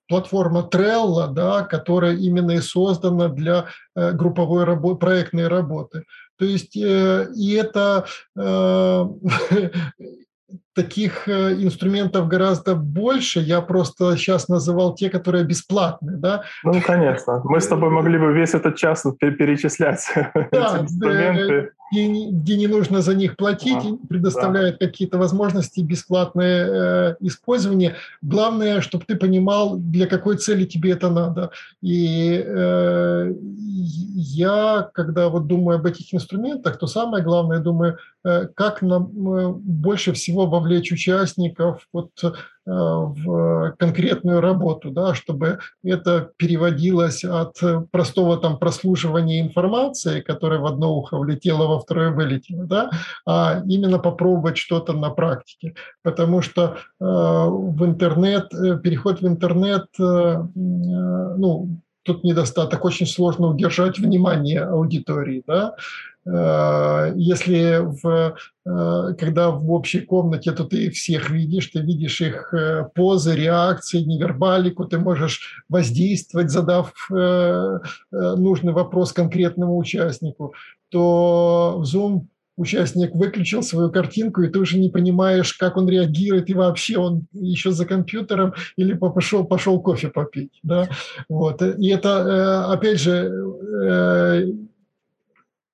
Speaker 2: платформа Trello, да, которая именно и создана для групповой работы, проектной работы. То есть э, и это э, таких э, инструментов гораздо больше. Я просто сейчас называл те, которые бесплатные, да?
Speaker 1: Ну, конечно. Мы с тобой могли бы весь этот час перечислять да, эти инструменты
Speaker 2: где, где не нужно за них платить, предоставляют какие-то возможности бесплатное э, использование. Главное, чтобы ты понимал, для какой цели тебе это надо. И э, я, когда вот думаю об этих инструментах, то самое главное, думаю, э, как нам э, больше всего вовлечь участников вот, в конкретную работу, да, чтобы это переводилось от простого там прослушивания информации, которая в одно ухо влетела, во второе вылетела, да, а именно попробовать что-то на практике. Потому что э, в интернет, э, переход в интернет, э, ну, тут недостаток, очень сложно удержать внимание аудитории, да, Э, если в, э, когда в общей комнате, то ты всех видишь, ты видишь их э, позы, реакции, невербалику, ты можешь воздействовать, задав нужный вопрос конкретному участнику, то в Zoom участник выключил свою картинку, и ты уже не понимаешь, как он реагирует, и вообще он еще за компьютером или пошел, пошел кофе попить. Да? Вот. И это, опять же,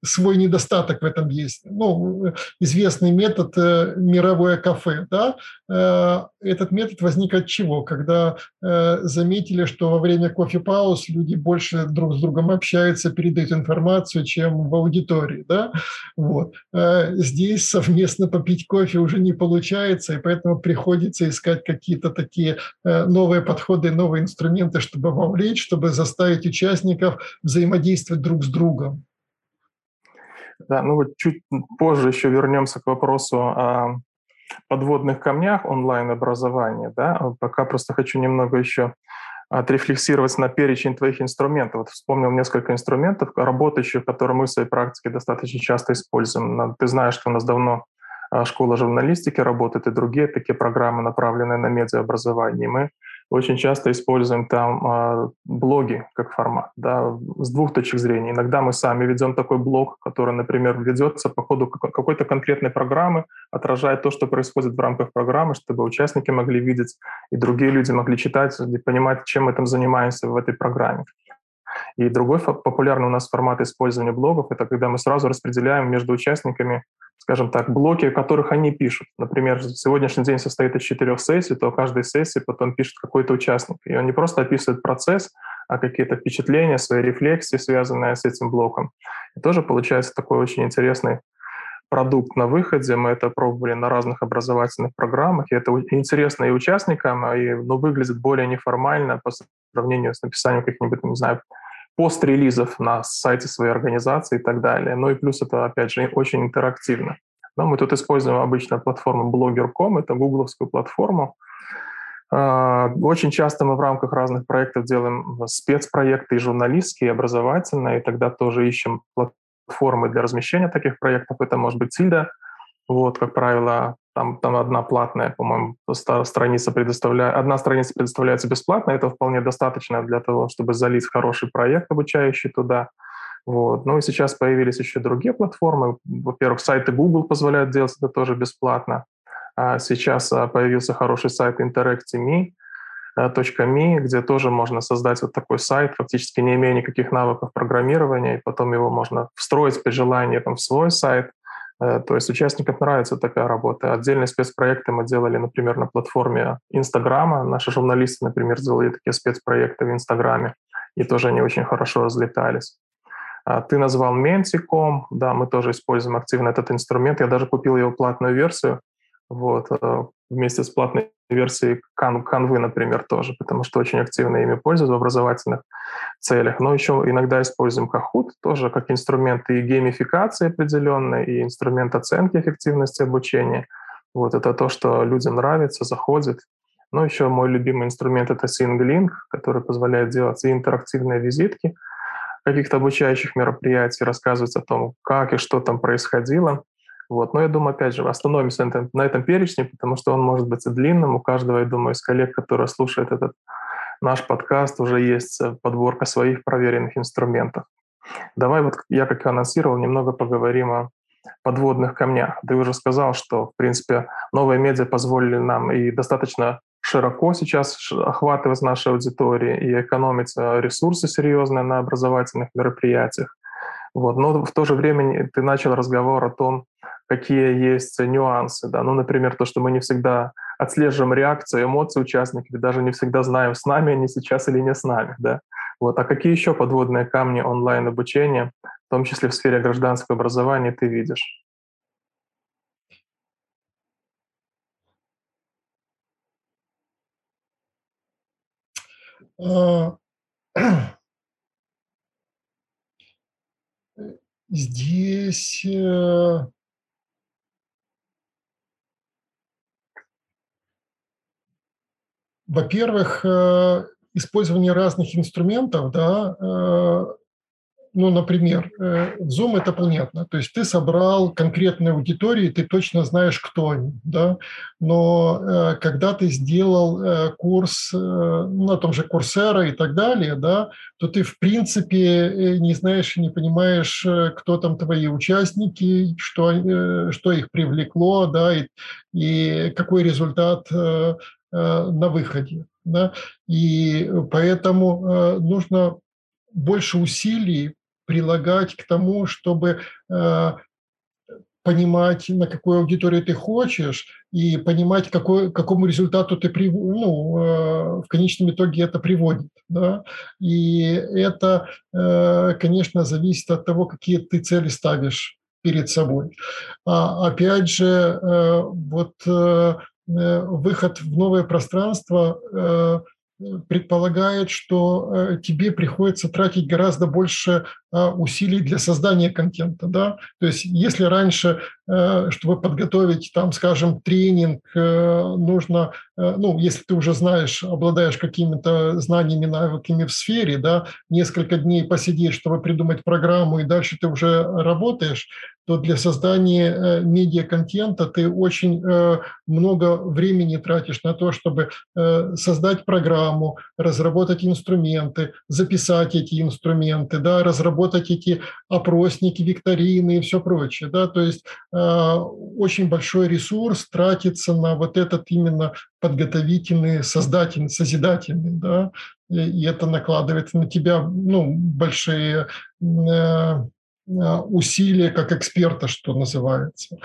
Speaker 2: свой недостаток в этом есть. Ну, известный метод э, мировое кафе. Да? Э, этот метод возник от чего? Когда э, заметили, что во время кофе-пауз люди больше друг с другом общаются, передают информацию, чем в аудитории. Да? Вот. Здесь совместно попить кофе уже не получается, и поэтому приходится искать какие-то такие новые подходы, новые инструменты, чтобы вовлечь, чтобы заставить участников взаимодействовать друг с другом.
Speaker 1: Да, ну вот чуть позже еще вернемся к вопросу о подводных камнях онлайн-образования. Да? Пока просто хочу немного еще отрефлексировать на перечень твоих инструментов. Вот вспомнил несколько инструментов, работающих, которые мы в своей практике достаточно часто используем. Ты знаешь, что у нас давно а, школа журналистики работает и другие такие программы, направленные на медиаобразование. Мы очень часто используем там э, блоги как формат, да, с двух точек зрения. Иногда мы сами ведем такой блог, который, например, ведется по ходу какой-то конкретной программы, отражает то, что происходит в рамках программы, чтобы участники могли видеть и другие люди могли читать и понимать, чем мы там занимаемся в этой программе. И другой популярный у нас формат использования блогов – это когда мы сразу распределяем между участниками скажем так, блоки, в которых они пишут. Например, сегодняшний день состоит из четырех сессий, то каждой сессии потом пишет какой-то участник. И он не просто описывает процесс, а какие-то впечатления, свои рефлексии, связанные с этим блоком. И тоже получается такой очень интересный продукт на выходе. Мы это пробовали на разных образовательных программах. И это интересно и участникам, и ну, выглядит более неформально по сравнению с написанием каких-нибудь, не знаю, пост-релизов на сайте своей организации и так далее. Ну и плюс это, опять же, очень интерактивно. Но мы тут используем обычно платформу Blogger.com, это гугловскую платформу. А, очень часто мы в рамках разных проектов делаем спецпроекты и журналистские, и образовательные, и тогда тоже ищем платформы для размещения таких проектов. Это может быть Тильда, вот, как правило, там, там одна платная, по-моему, страница предоставляет, одна страница предоставляется бесплатно, это вполне достаточно для того, чтобы залить хороший проект обучающий туда. Вот. Ну и сейчас появились еще другие платформы. Во-первых, сайты Google позволяют делать это тоже бесплатно. А сейчас а, появился хороший сайт Interactive.me, .me, где тоже можно создать вот такой сайт, фактически не имея никаких навыков программирования, и потом его можно встроить при желании там, в свой сайт. Э, то есть участникам нравится такая работа. Отдельные спецпроекты мы делали, например, на платформе Инстаграма. Наши журналисты, например, сделали такие спецпроекты в Инстаграме, и тоже они очень хорошо разлетались. А, ты назвал Menti.com, да, мы тоже используем активно этот инструмент. Я даже купил его платную версию, вот, э, вместе с платной версией Canva, например, тоже, потому что очень активно ими пользуюсь в образовательных целях. Но еще иногда используем Kahoot тоже как инструмент и геймификации определенной, и инструмент оценки эффективности обучения. Вот это то, что людям нравится, заходит. Но еще мой любимый инструмент — это SingLink, который позволяет делать и интерактивные визитки каких-то обучающих мероприятий, рассказывать о том, как и что там происходило — вот. Но я думаю, опять же, остановимся на этом, на этом перечне, потому что он может быть и длинным. У каждого, я думаю, из коллег, которые слушают этот наш подкаст, уже есть э, подборка своих проверенных инструментов. Давай вот я, как и анонсировал, немного поговорим о подводных камнях. Ты уже сказал, что, в принципе, новые медиа позволили нам и достаточно широко сейчас охватывать наши аудитории и экономить э, ресурсы серьезные на образовательных мероприятиях. Вот. Но в то же время ты начал разговор о том, какие есть нюансы. Да? Ну, например, то, что мы не всегда отслеживаем реакцию, эмоции участников, и даже не всегда знаем, с нами они сейчас или не с нами. Да? Вот. А какие еще подводные камни онлайн-обучения, в том числе в сфере гражданского образования, ты видишь?
Speaker 2: А, здесь Во-первых, э, использование разных инструментов, да, э, ну, например, э, Zoom это понятно. То есть ты собрал конкретную аудиторию, ты точно знаешь, кто они. Да? Но когда ты сделал курс на том же Курсера и так далее, да, то ты в принципе не знаешь и не понимаешь, кто там твои участники, что, что их привлекло, да, и, и какой результат на выходе. Да? И поэтому э, нужно больше усилий прилагать к тому, чтобы э, понимать, на какую аудиторию ты хочешь, и понимать, какой, какому результату ты при, ну, в конечном итоге это приводит. Да? И это, конечно, зависит от того, какие ты цели ставишь перед собой. А опять же, вот Э, выход в новое пространство э, предполагает, что э, тебе приходится тратить гораздо больше усилий для создания контента. Да? То есть если раньше, чтобы подготовить, там, скажем, тренинг, нужно, ну, если ты уже знаешь, обладаешь какими-то знаниями, навыками в сфере, да, несколько дней посидеть, чтобы придумать программу, и дальше ты уже работаешь, то для создания э, медиа-контента ты очень э, много времени тратишь на то, чтобы э, создать программу, разработать инструменты, записать эти инструменты, да, разработать эти опросники, викторины и все прочее. Да, то есть очень большой ресурс тратится на вот этот именно подготовительный, создательный, созидательный, да, и это накладывает на тебя ну, большие Э, усилия как эксперта, что называется.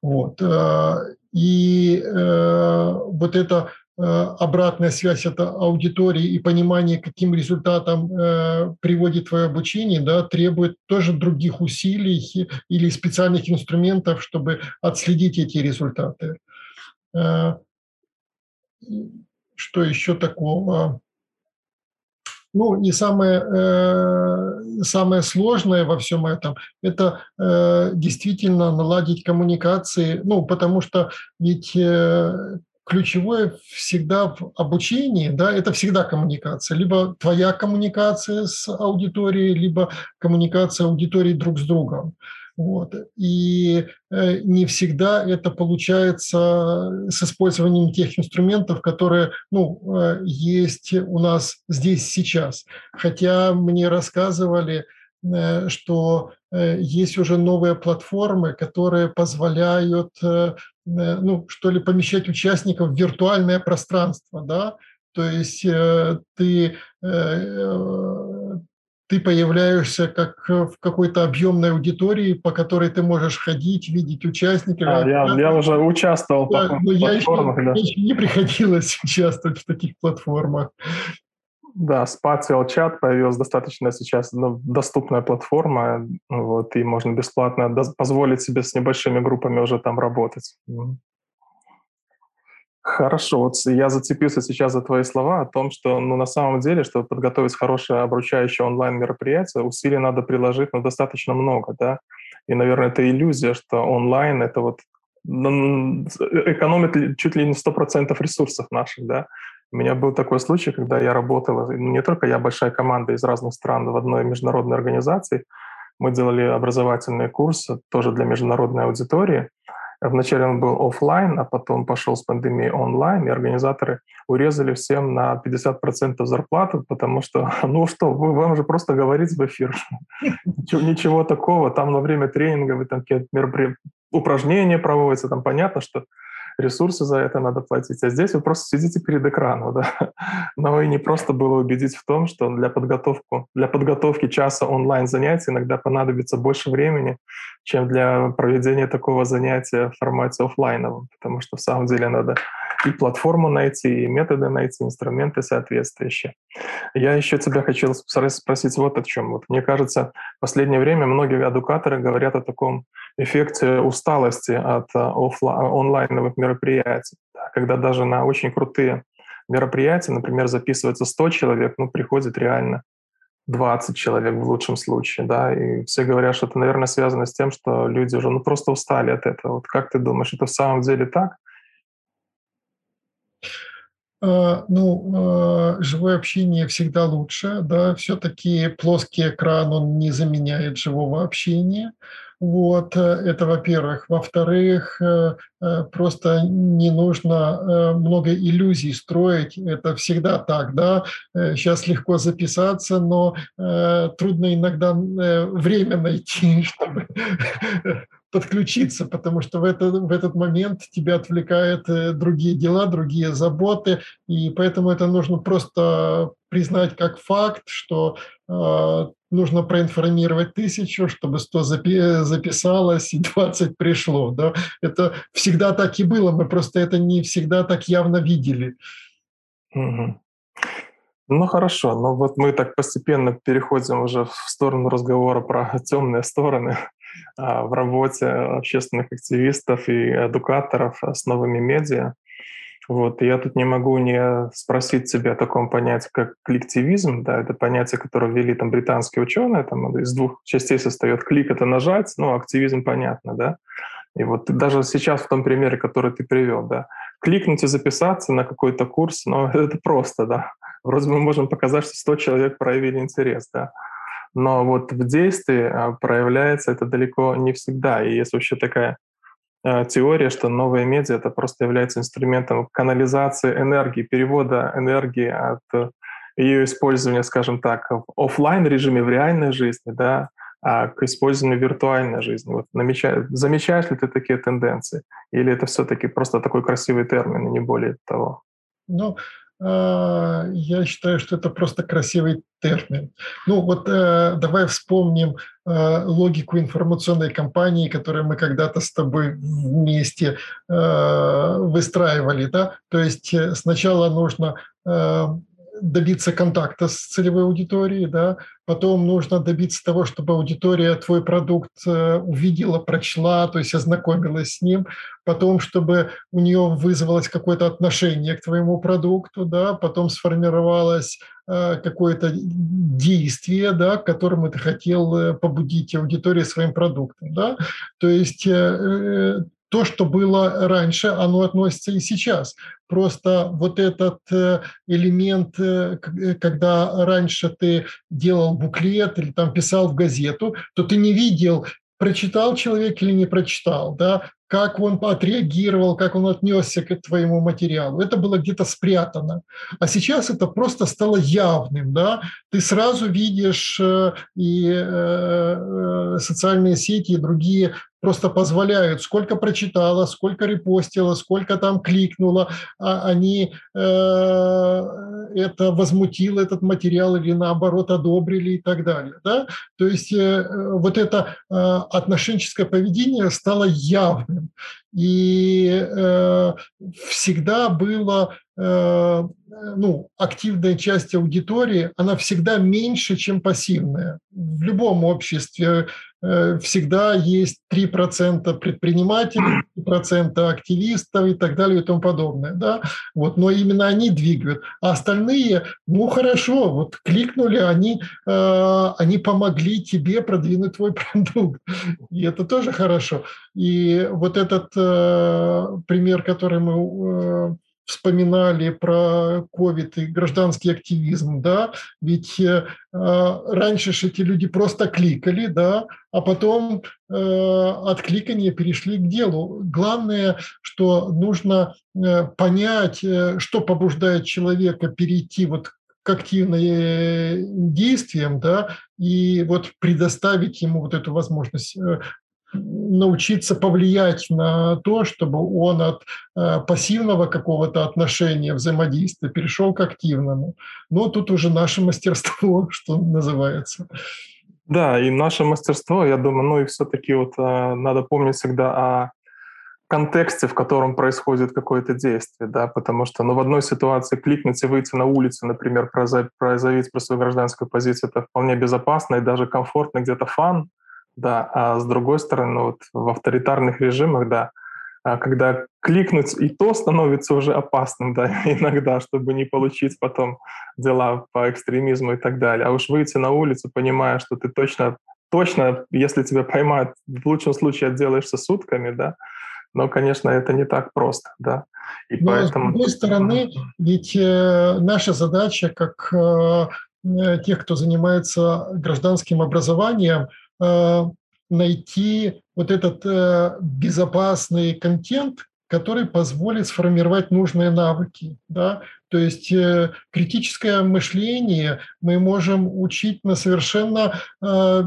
Speaker 2: Вот. Э, и э, вот эта обратная связь это аудитории и понимание, каким результатом приводит твое обучение, да, требует тоже других усилий или специальных инструментов, чтобы отследить эти результаты. Что еще такого? Ну и самое, э, самое сложное во всем этом – это э, действительно наладить коммуникации, ну потому что ведь э, ключевое всегда в обучении, да, это всегда коммуникация. Либо твоя коммуникация с аудиторией, либо коммуникация аудитории друг с другом. Вот. И э, не всегда это получается с использованием тех инструментов, которые ну, э, есть у нас здесь сейчас. Хотя мне рассказывали, э, что есть уже новые платформы, которые позволяют, ну, что ли, помещать участников в виртуальное пространство, да, то есть ты ты появляешься как в какой-то объемной аудитории, по которой ты можешь ходить, видеть участников.
Speaker 1: А, я, я уже участвовал да, в
Speaker 2: но платформах. Я еще, да. еще не приходилось участвовать в таких платформах.
Speaker 1: Да, Spatial Chat появилась достаточно сейчас ну, доступная платформа, вот, и можно бесплатно позволить себе с небольшими группами уже там работать. Хорошо, вот я зацепился сейчас за твои слова о том, что ну, на самом деле, чтобы подготовить хорошее обручающее онлайн-мероприятие, усилий надо приложить ну, достаточно много, да, и, наверное, это иллюзия, что онлайн — это вот экономит чуть ли не 100% ресурсов наших, да. У меня был такой случай, когда я работал, не только я, большая команда из разных стран в одной международной организации, мы делали образовательные курсы тоже для международной аудитории, Вначале он был офлайн, а потом пошел с пандемией онлайн, и организаторы урезали всем на 50% зарплаты, потому что, ну что, вы, вам же просто говорить в эфир. Ничего, ничего такого. Там на время тренинга вы там какие-то упражнения проводятся, там понятно, что ресурсы за это надо платить. А здесь вы просто сидите перед экраном. Да? Но и не просто было убедить в том, что для, подготовку, для подготовки часа онлайн-занятий иногда понадобится больше времени, чем для проведения такого занятия в формате офлайновом, потому что в самом деле надо и платформу найти, и методы найти, инструменты соответствующие. Я еще тебя хочу спросить вот о чем. Вот мне кажется, в последнее время многие адукаторы говорят о таком эффекте усталости от офлайн, онлайновых мероприятий, когда даже на очень крутые мероприятия, например, записывается 100 человек, ну, приходит реально 20 человек в лучшем случае, да, и все говорят, что это, наверное, связано с тем, что люди уже, ну, просто устали от этого. Вот как ты думаешь, это в самом деле так?
Speaker 2: А, ну, а, живое общение всегда лучше, да, все-таки плоский экран, он не заменяет живого общения, вот, э, это во-первых. Во-вторых, э, э, просто не нужно много иллюзий строить, это всегда так, да, сейчас легко записаться, но трудно иногда время найти, чтобы подключиться, потому что в, это, в этот момент тебя отвлекают э, другие дела, другие заботы, и поэтому это нужно просто признать как факт, что э, нужно проинформировать тысячу, чтобы 100 запи- записалось и 20 пришло. Да? Это всегда так и было, мы просто это не всегда так явно видели.
Speaker 1: Угу. Ну хорошо, но вот мы так постепенно переходим уже в сторону разговора про темные стороны. А, в работе общественных активистов и эдукаторов с новыми медиа. Вот. Я тут не могу не спросить тебя о таком понятии, как коллективизм. Да, это понятие, которое ввели там британские ученые. Там из двух частей состоит. Клик — это нажать, ну, активизм понятно, да. И вот даже сейчас в том примере, который ты привел, да, кликнуть и записаться на какой-то курс, ну, это просто, да. Вроде мы можем показать, что 100 человек проявили интерес, да но вот в действии а, проявляется это далеко не всегда. И есть вообще такая а, теория, что новые медиа это просто является инструментом канализации энергии, перевода энергии от ее использования, скажем так, в офлайн режиме в реальной жизни, да, а к использованию виртуальной жизни. Вот намечаешь, замечаешь ли ты такие тенденции? Или это все-таки просто такой красивый термин, и не более того?
Speaker 2: Ну, я считаю, что это просто красивый термин. Ну вот э, давай вспомним э, логику информационной кампании, которую мы когда-то с тобой вместе э, выстраивали. Да? То есть сначала нужно добиться контакта с целевой аудиторией, да, потом нужно добиться того, чтобы аудитория твой продукт э, увидела, прочла, то есть ознакомилась с ним, потом, чтобы у нее вызвалось какое-то отношение к твоему продукту, да, потом сформировалось э, какое-то действие, да, к которому ты хотел э, побудить аудиторию своим продуктом, да, то есть то, что было раньше, оно относится и сейчас. Просто вот этот э, элемент, э, когда раньше ты делал буклет или там писал в газету, то ты не видел прочитал человек или не прочитал, да, как он отреагировал, как он отнесся к твоему материалу. Это было где-то спрятано. А сейчас это просто стало явным. Да? Ты сразу видишь э, и э, э, социальные сети, и другие просто позволяют, сколько прочитала, сколько репостила, сколько там кликнула, а они э, это возмутило этот материал или наоборот одобрили и так далее. Да? То есть э, вот это э, отношенческое поведение стало явным. И э, всегда было э, ну, активная часть аудитории, она всегда меньше, чем пассивная. В любом обществе Э, всегда есть 3% предпринимателей, 3% активистов и так далее и тому подобное. Да? Вот, но именно они двигают. А остальные, ну хорошо, вот кликнули, они, э, они помогли тебе продвинуть твой продукт. И это тоже хорошо. И вот этот э, пример, который мы э, вспоминали про ковид и гражданский активизм, да, ведь э, раньше же эти люди просто кликали, да, а потом э, от кликания перешли к делу. Главное, что нужно э, понять, э, что побуждает человека перейти вот к активным действиям, да, и вот предоставить ему вот эту возможность э, научиться повлиять на то, чтобы он от э, пассивного какого-то отношения, взаимодействия перешел к активному. Но тут уже наше мастерство, что называется.
Speaker 1: Да, и наше мастерство, я думаю, ну и все-таки вот э, надо помнить всегда о контексте, в котором происходит какое-то действие, да, потому что, ну, в одной ситуации кликнуть и выйти на улицу, например, заявить про свою гражданскую позицию, это вполне безопасно и даже комфортно, где-то фан, да, а с другой стороны, вот в авторитарных режимах, да, а когда кликнуть и то становится уже опасным, да, иногда, чтобы не получить потом дела по экстремизму и так далее. А уж выйти на улицу, понимая, что ты точно, точно, если тебя поймают, в лучшем случае отделаешься сутками, да, но, конечно, это не так просто, да.
Speaker 2: И но, поэтому... с другой стороны, ведь э, наша задача, как э, э тех, кто занимается гражданским образованием, найти вот этот э, безопасный контент, который позволит сформировать нужные навыки. Да? То есть э, критическое мышление мы можем учить на совершенно э,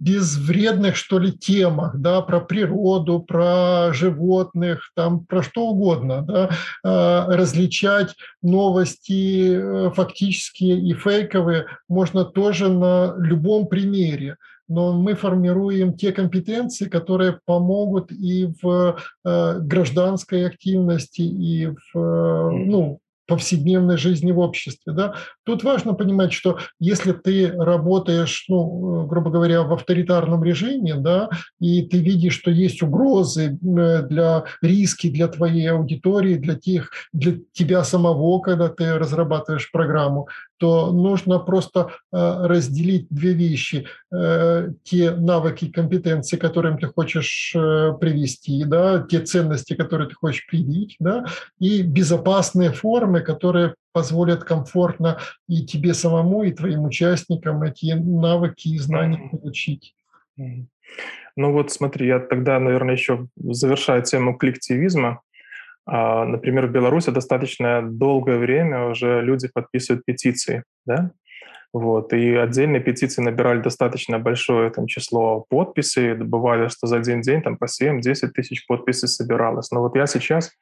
Speaker 2: безвредных, что ли, темах, да, про природу, про животных, там, про что угодно, да, э, различать новости э, фактические и фейковые можно тоже на любом примере но мы формируем те компетенции, которые помогут и в э, гражданской активности, и в, э, ну, повседневной жизни в обществе. Да? Тут важно понимать, что если ты работаешь, ну, грубо говоря, в авторитарном режиме, да, и ты видишь, что есть угрозы э, для риски для твоей аудитории, для тех, для тебя самого, когда ты разрабатываешь программу, то нужно просто э, разделить две вещи. Э, те навыки, компетенции, которым ты хочешь э, привести, да, те ценности, которые ты хочешь привить, да, и безопасные формы, которые позволят комфортно и тебе самому, и твоим участникам эти навыки и знания получить.
Speaker 1: Ну вот смотри, я тогда, наверное, еще завершаю тему коллективизма. А, например, в Беларуси достаточно долгое время уже люди подписывают петиции, да, вот, и отдельные петиции набирали достаточно большое там, число подписей, бывали, что за один день там по 7-10 тысяч подписей собиралось. Но вот я сейчас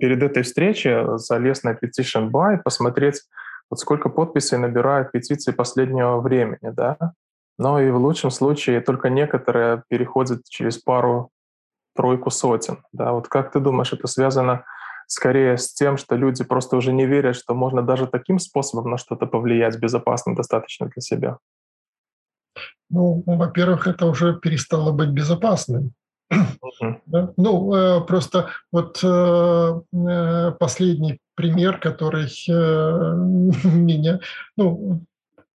Speaker 1: перед этой встречей залез на Petition Buy посмотреть, вот сколько подписей набирают петиции последнего времени, да, но и в лучшем случае только некоторые переходят через пару тройку сотен. Да? Вот как ты думаешь, это связано скорее с тем, что люди просто уже не верят, что можно даже таким способом на что-то повлиять безопасно достаточно для себя?
Speaker 2: Ну, во-первых, это уже перестало быть безопасным. Ну, э, просто вот э, э последний пример, который меня, ну,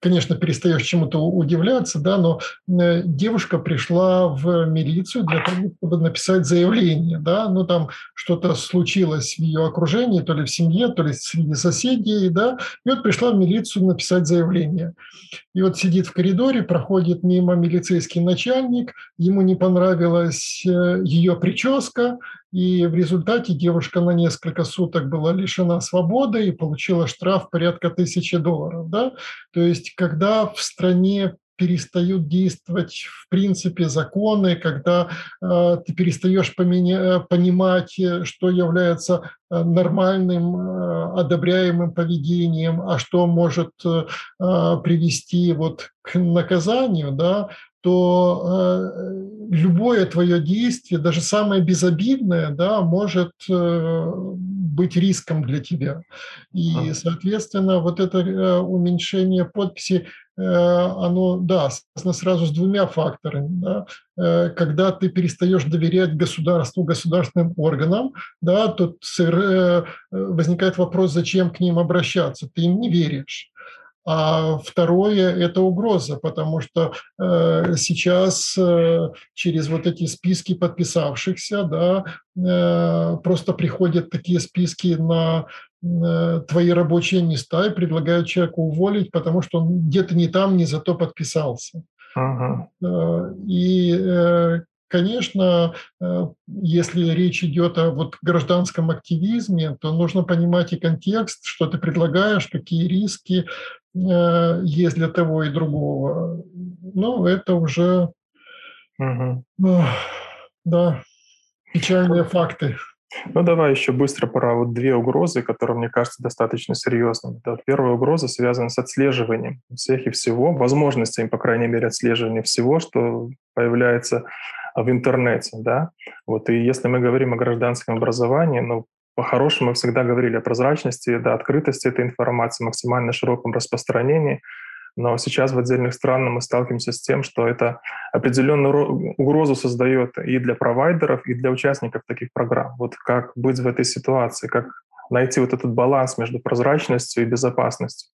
Speaker 2: конечно, перестаешь чему-то удивляться, да, но э, девушка пришла в милицию для того, чтобы написать заявление, да, ну там что-то случилось в ее окружении, то ли в семье, то ли среди соседей, да, и вот пришла в милицию написать заявление. И вот сидит в коридоре, проходит мимо милицейский начальник, ему не понравилась э, ее прическа, и в результате девушка на несколько суток была лишена свободы и получила штраф порядка тысячи долларов. Да? То есть, когда в стране перестают действовать в принципе законы, когда э, ты перестаешь поменя- понимать, э, что является э, нормальным, э, одобряемым поведением, а что может э, привести вот к наказанию, да, то э, любое твое действие, даже самое безобидное, да, может э, быть риском для тебя. И, соответственно, вот это э, уменьшение подписи, оно, да, связано сразу с двумя факторами. Да. Когда ты перестаешь доверять государству, государственным органам, да, то возникает вопрос, зачем к ним обращаться. Ты им не веришь. А второе – это угроза, потому что э, сейчас э, через вот эти списки подписавшихся, да, э, просто приходят такие списки на э, твои рабочие места и предлагают человеку уволить, потому что он где-то не там, не зато подписался. Uh-huh. И э, Конечно, э, если речь идет о вот гражданском активизме, то нужно понимать и контекст, что ты предлагаешь, какие риски э, есть для того и другого. Ну, это уже, угу. да, печальные факты.
Speaker 1: Ну, давай еще быстро про вот две угрозы, которые, мне кажется, достаточно серьезными. Да, первая угроза связана с отслеживанием всех и всего, возможностями, по крайней мере, отслеживания всего, что появляется в интернете, да. Вот, и если мы говорим о гражданском образовании, ну, по-хорошему мы всегда говорили о прозрачности, да, открытости этой информации, максимально широком распространении, но сейчас в отдельных странах мы сталкиваемся с тем, что это определенную угрозу создает и для провайдеров, и для участников таких программ. Вот как быть в этой ситуации, как найти вот этот баланс между прозрачностью и безопасностью.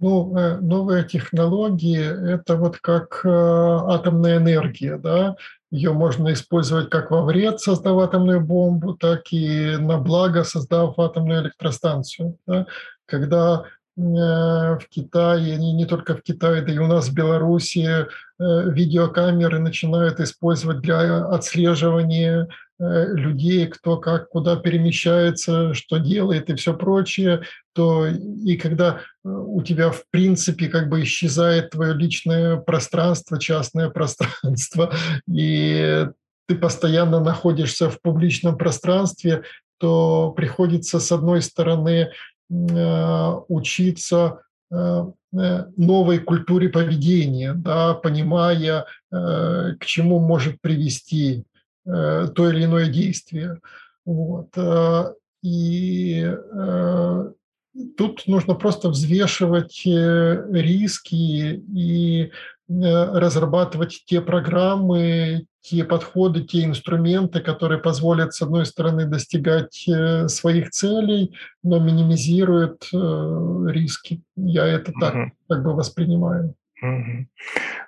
Speaker 2: Ну, э, новые технологии – это вот как э, атомная энергия, да, ее можно использовать как во вред, создав атомную бомбу, так и на благо, создав атомную электростанцию. Да. Когда э, в Китае, не, не только в Китае, да и у нас в Беларуси видеокамеры начинают использовать для отслеживания Э, людей, кто как, куда перемещается, что делает и все прочее, то и когда э, у тебя в принципе как бы исчезает твое личное пространство, частное пространство, и ты постоянно находишься в публичном пространстве, то приходится, с одной стороны, э, учиться новой культуре поведения, да, понимая, к чему может привести Э, то или иное действие. Вот. Э, и э, тут нужно просто взвешивать риски и разрабатывать те программы, те подходы, те инструменты, которые позволят, с одной стороны, достигать своих целей, но минимизируют риски. Я это так как бы воспринимаю.
Speaker 1: Угу.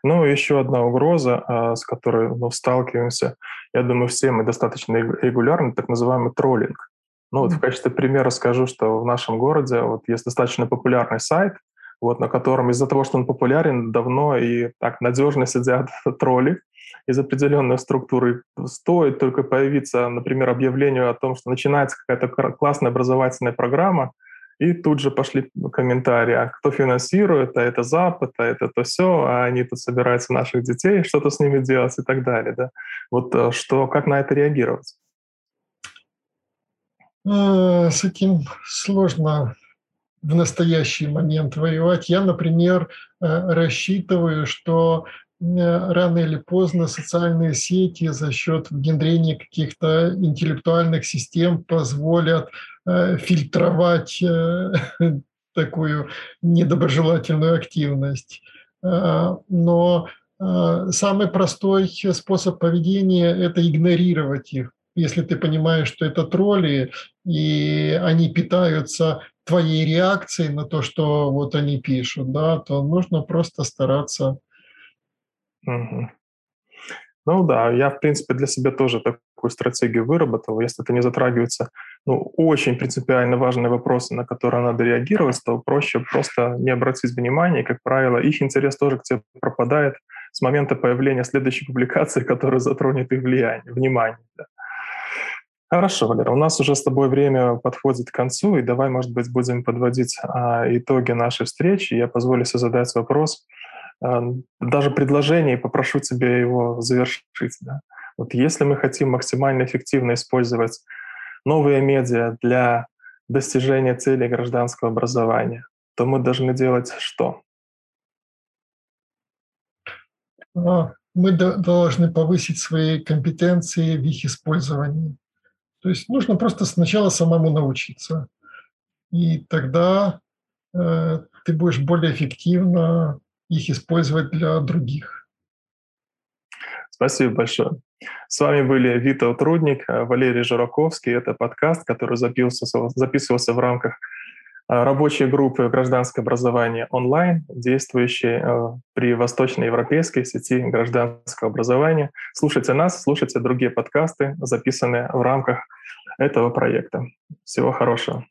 Speaker 1: Ну, еще одна угроза, а, с которой мы сталкиваемся, я думаю, все мы достаточно регулярно, так называемый троллинг. Ну, вот в качестве примера скажу, что в нашем городе вот есть достаточно популярный сайт, вот, на котором из-за того, что он популярен, давно и так надежно сидят тролли из определенной структуры. Стоит только появиться, например, объявлению о том, что начинается какая-то классная образовательная программа, и тут же пошли комментарии, а кто финансирует, а это Запад, а это то все, а они тут собираются наших детей, что-то с ними делать и так далее. Да? Вот э, что, как на это реагировать?
Speaker 2: Э, с этим сложно в настоящий момент воевать. Я, например, э, рассчитываю, что рано или поздно социальные сети за счет внедрения каких-то интеллектуальных систем позволят Э, фильтровать э, такую недоброжелательную активность. Э, но самый простой способ поведения – это игнорировать их. Если ты понимаешь, что это тролли, и они питаются твоей реакции на то, что вот они пишут, да, то нужно просто стараться.
Speaker 1: Угу. Ну да, я, в принципе, для себя тоже такую стратегию выработал. Если это не затрагивается ну, очень принципиально важные вопросы, на которые надо реагировать, то проще просто не обратить внимания. И, как правило, их интерес тоже к тебе пропадает с момента появления следующей публикации, которая затронет их влияние, внимание. Да. Хорошо, Валера, у нас уже с тобой время подходит к концу, и давай, может быть, будем подводить а, итоги нашей встречи. Я позволю себе задать вопрос, а, даже предложение, и попрошу тебя его завершить. Да? Вот если мы хотим максимально эффективно использовать новые медиа для достижения целей гражданского образования, то мы должны делать что?
Speaker 2: А, мы должны повысить свои компетенции в их использовании. То есть нужно просто сначала самому научиться. И тогда э, ты будешь более эффективно их использовать для других.
Speaker 1: Спасибо большое. С вами были Вита Трудник, э, Валерий Жураковский. Это подкаст, который записывался, записывался в рамках э, рабочей группы «Гражданское образование онлайн», действующей э, при восточноевропейской сети гражданского образования. Слушайте нас, слушайте другие подкасты, записанные в рамках этого проекта. Всего хорошего.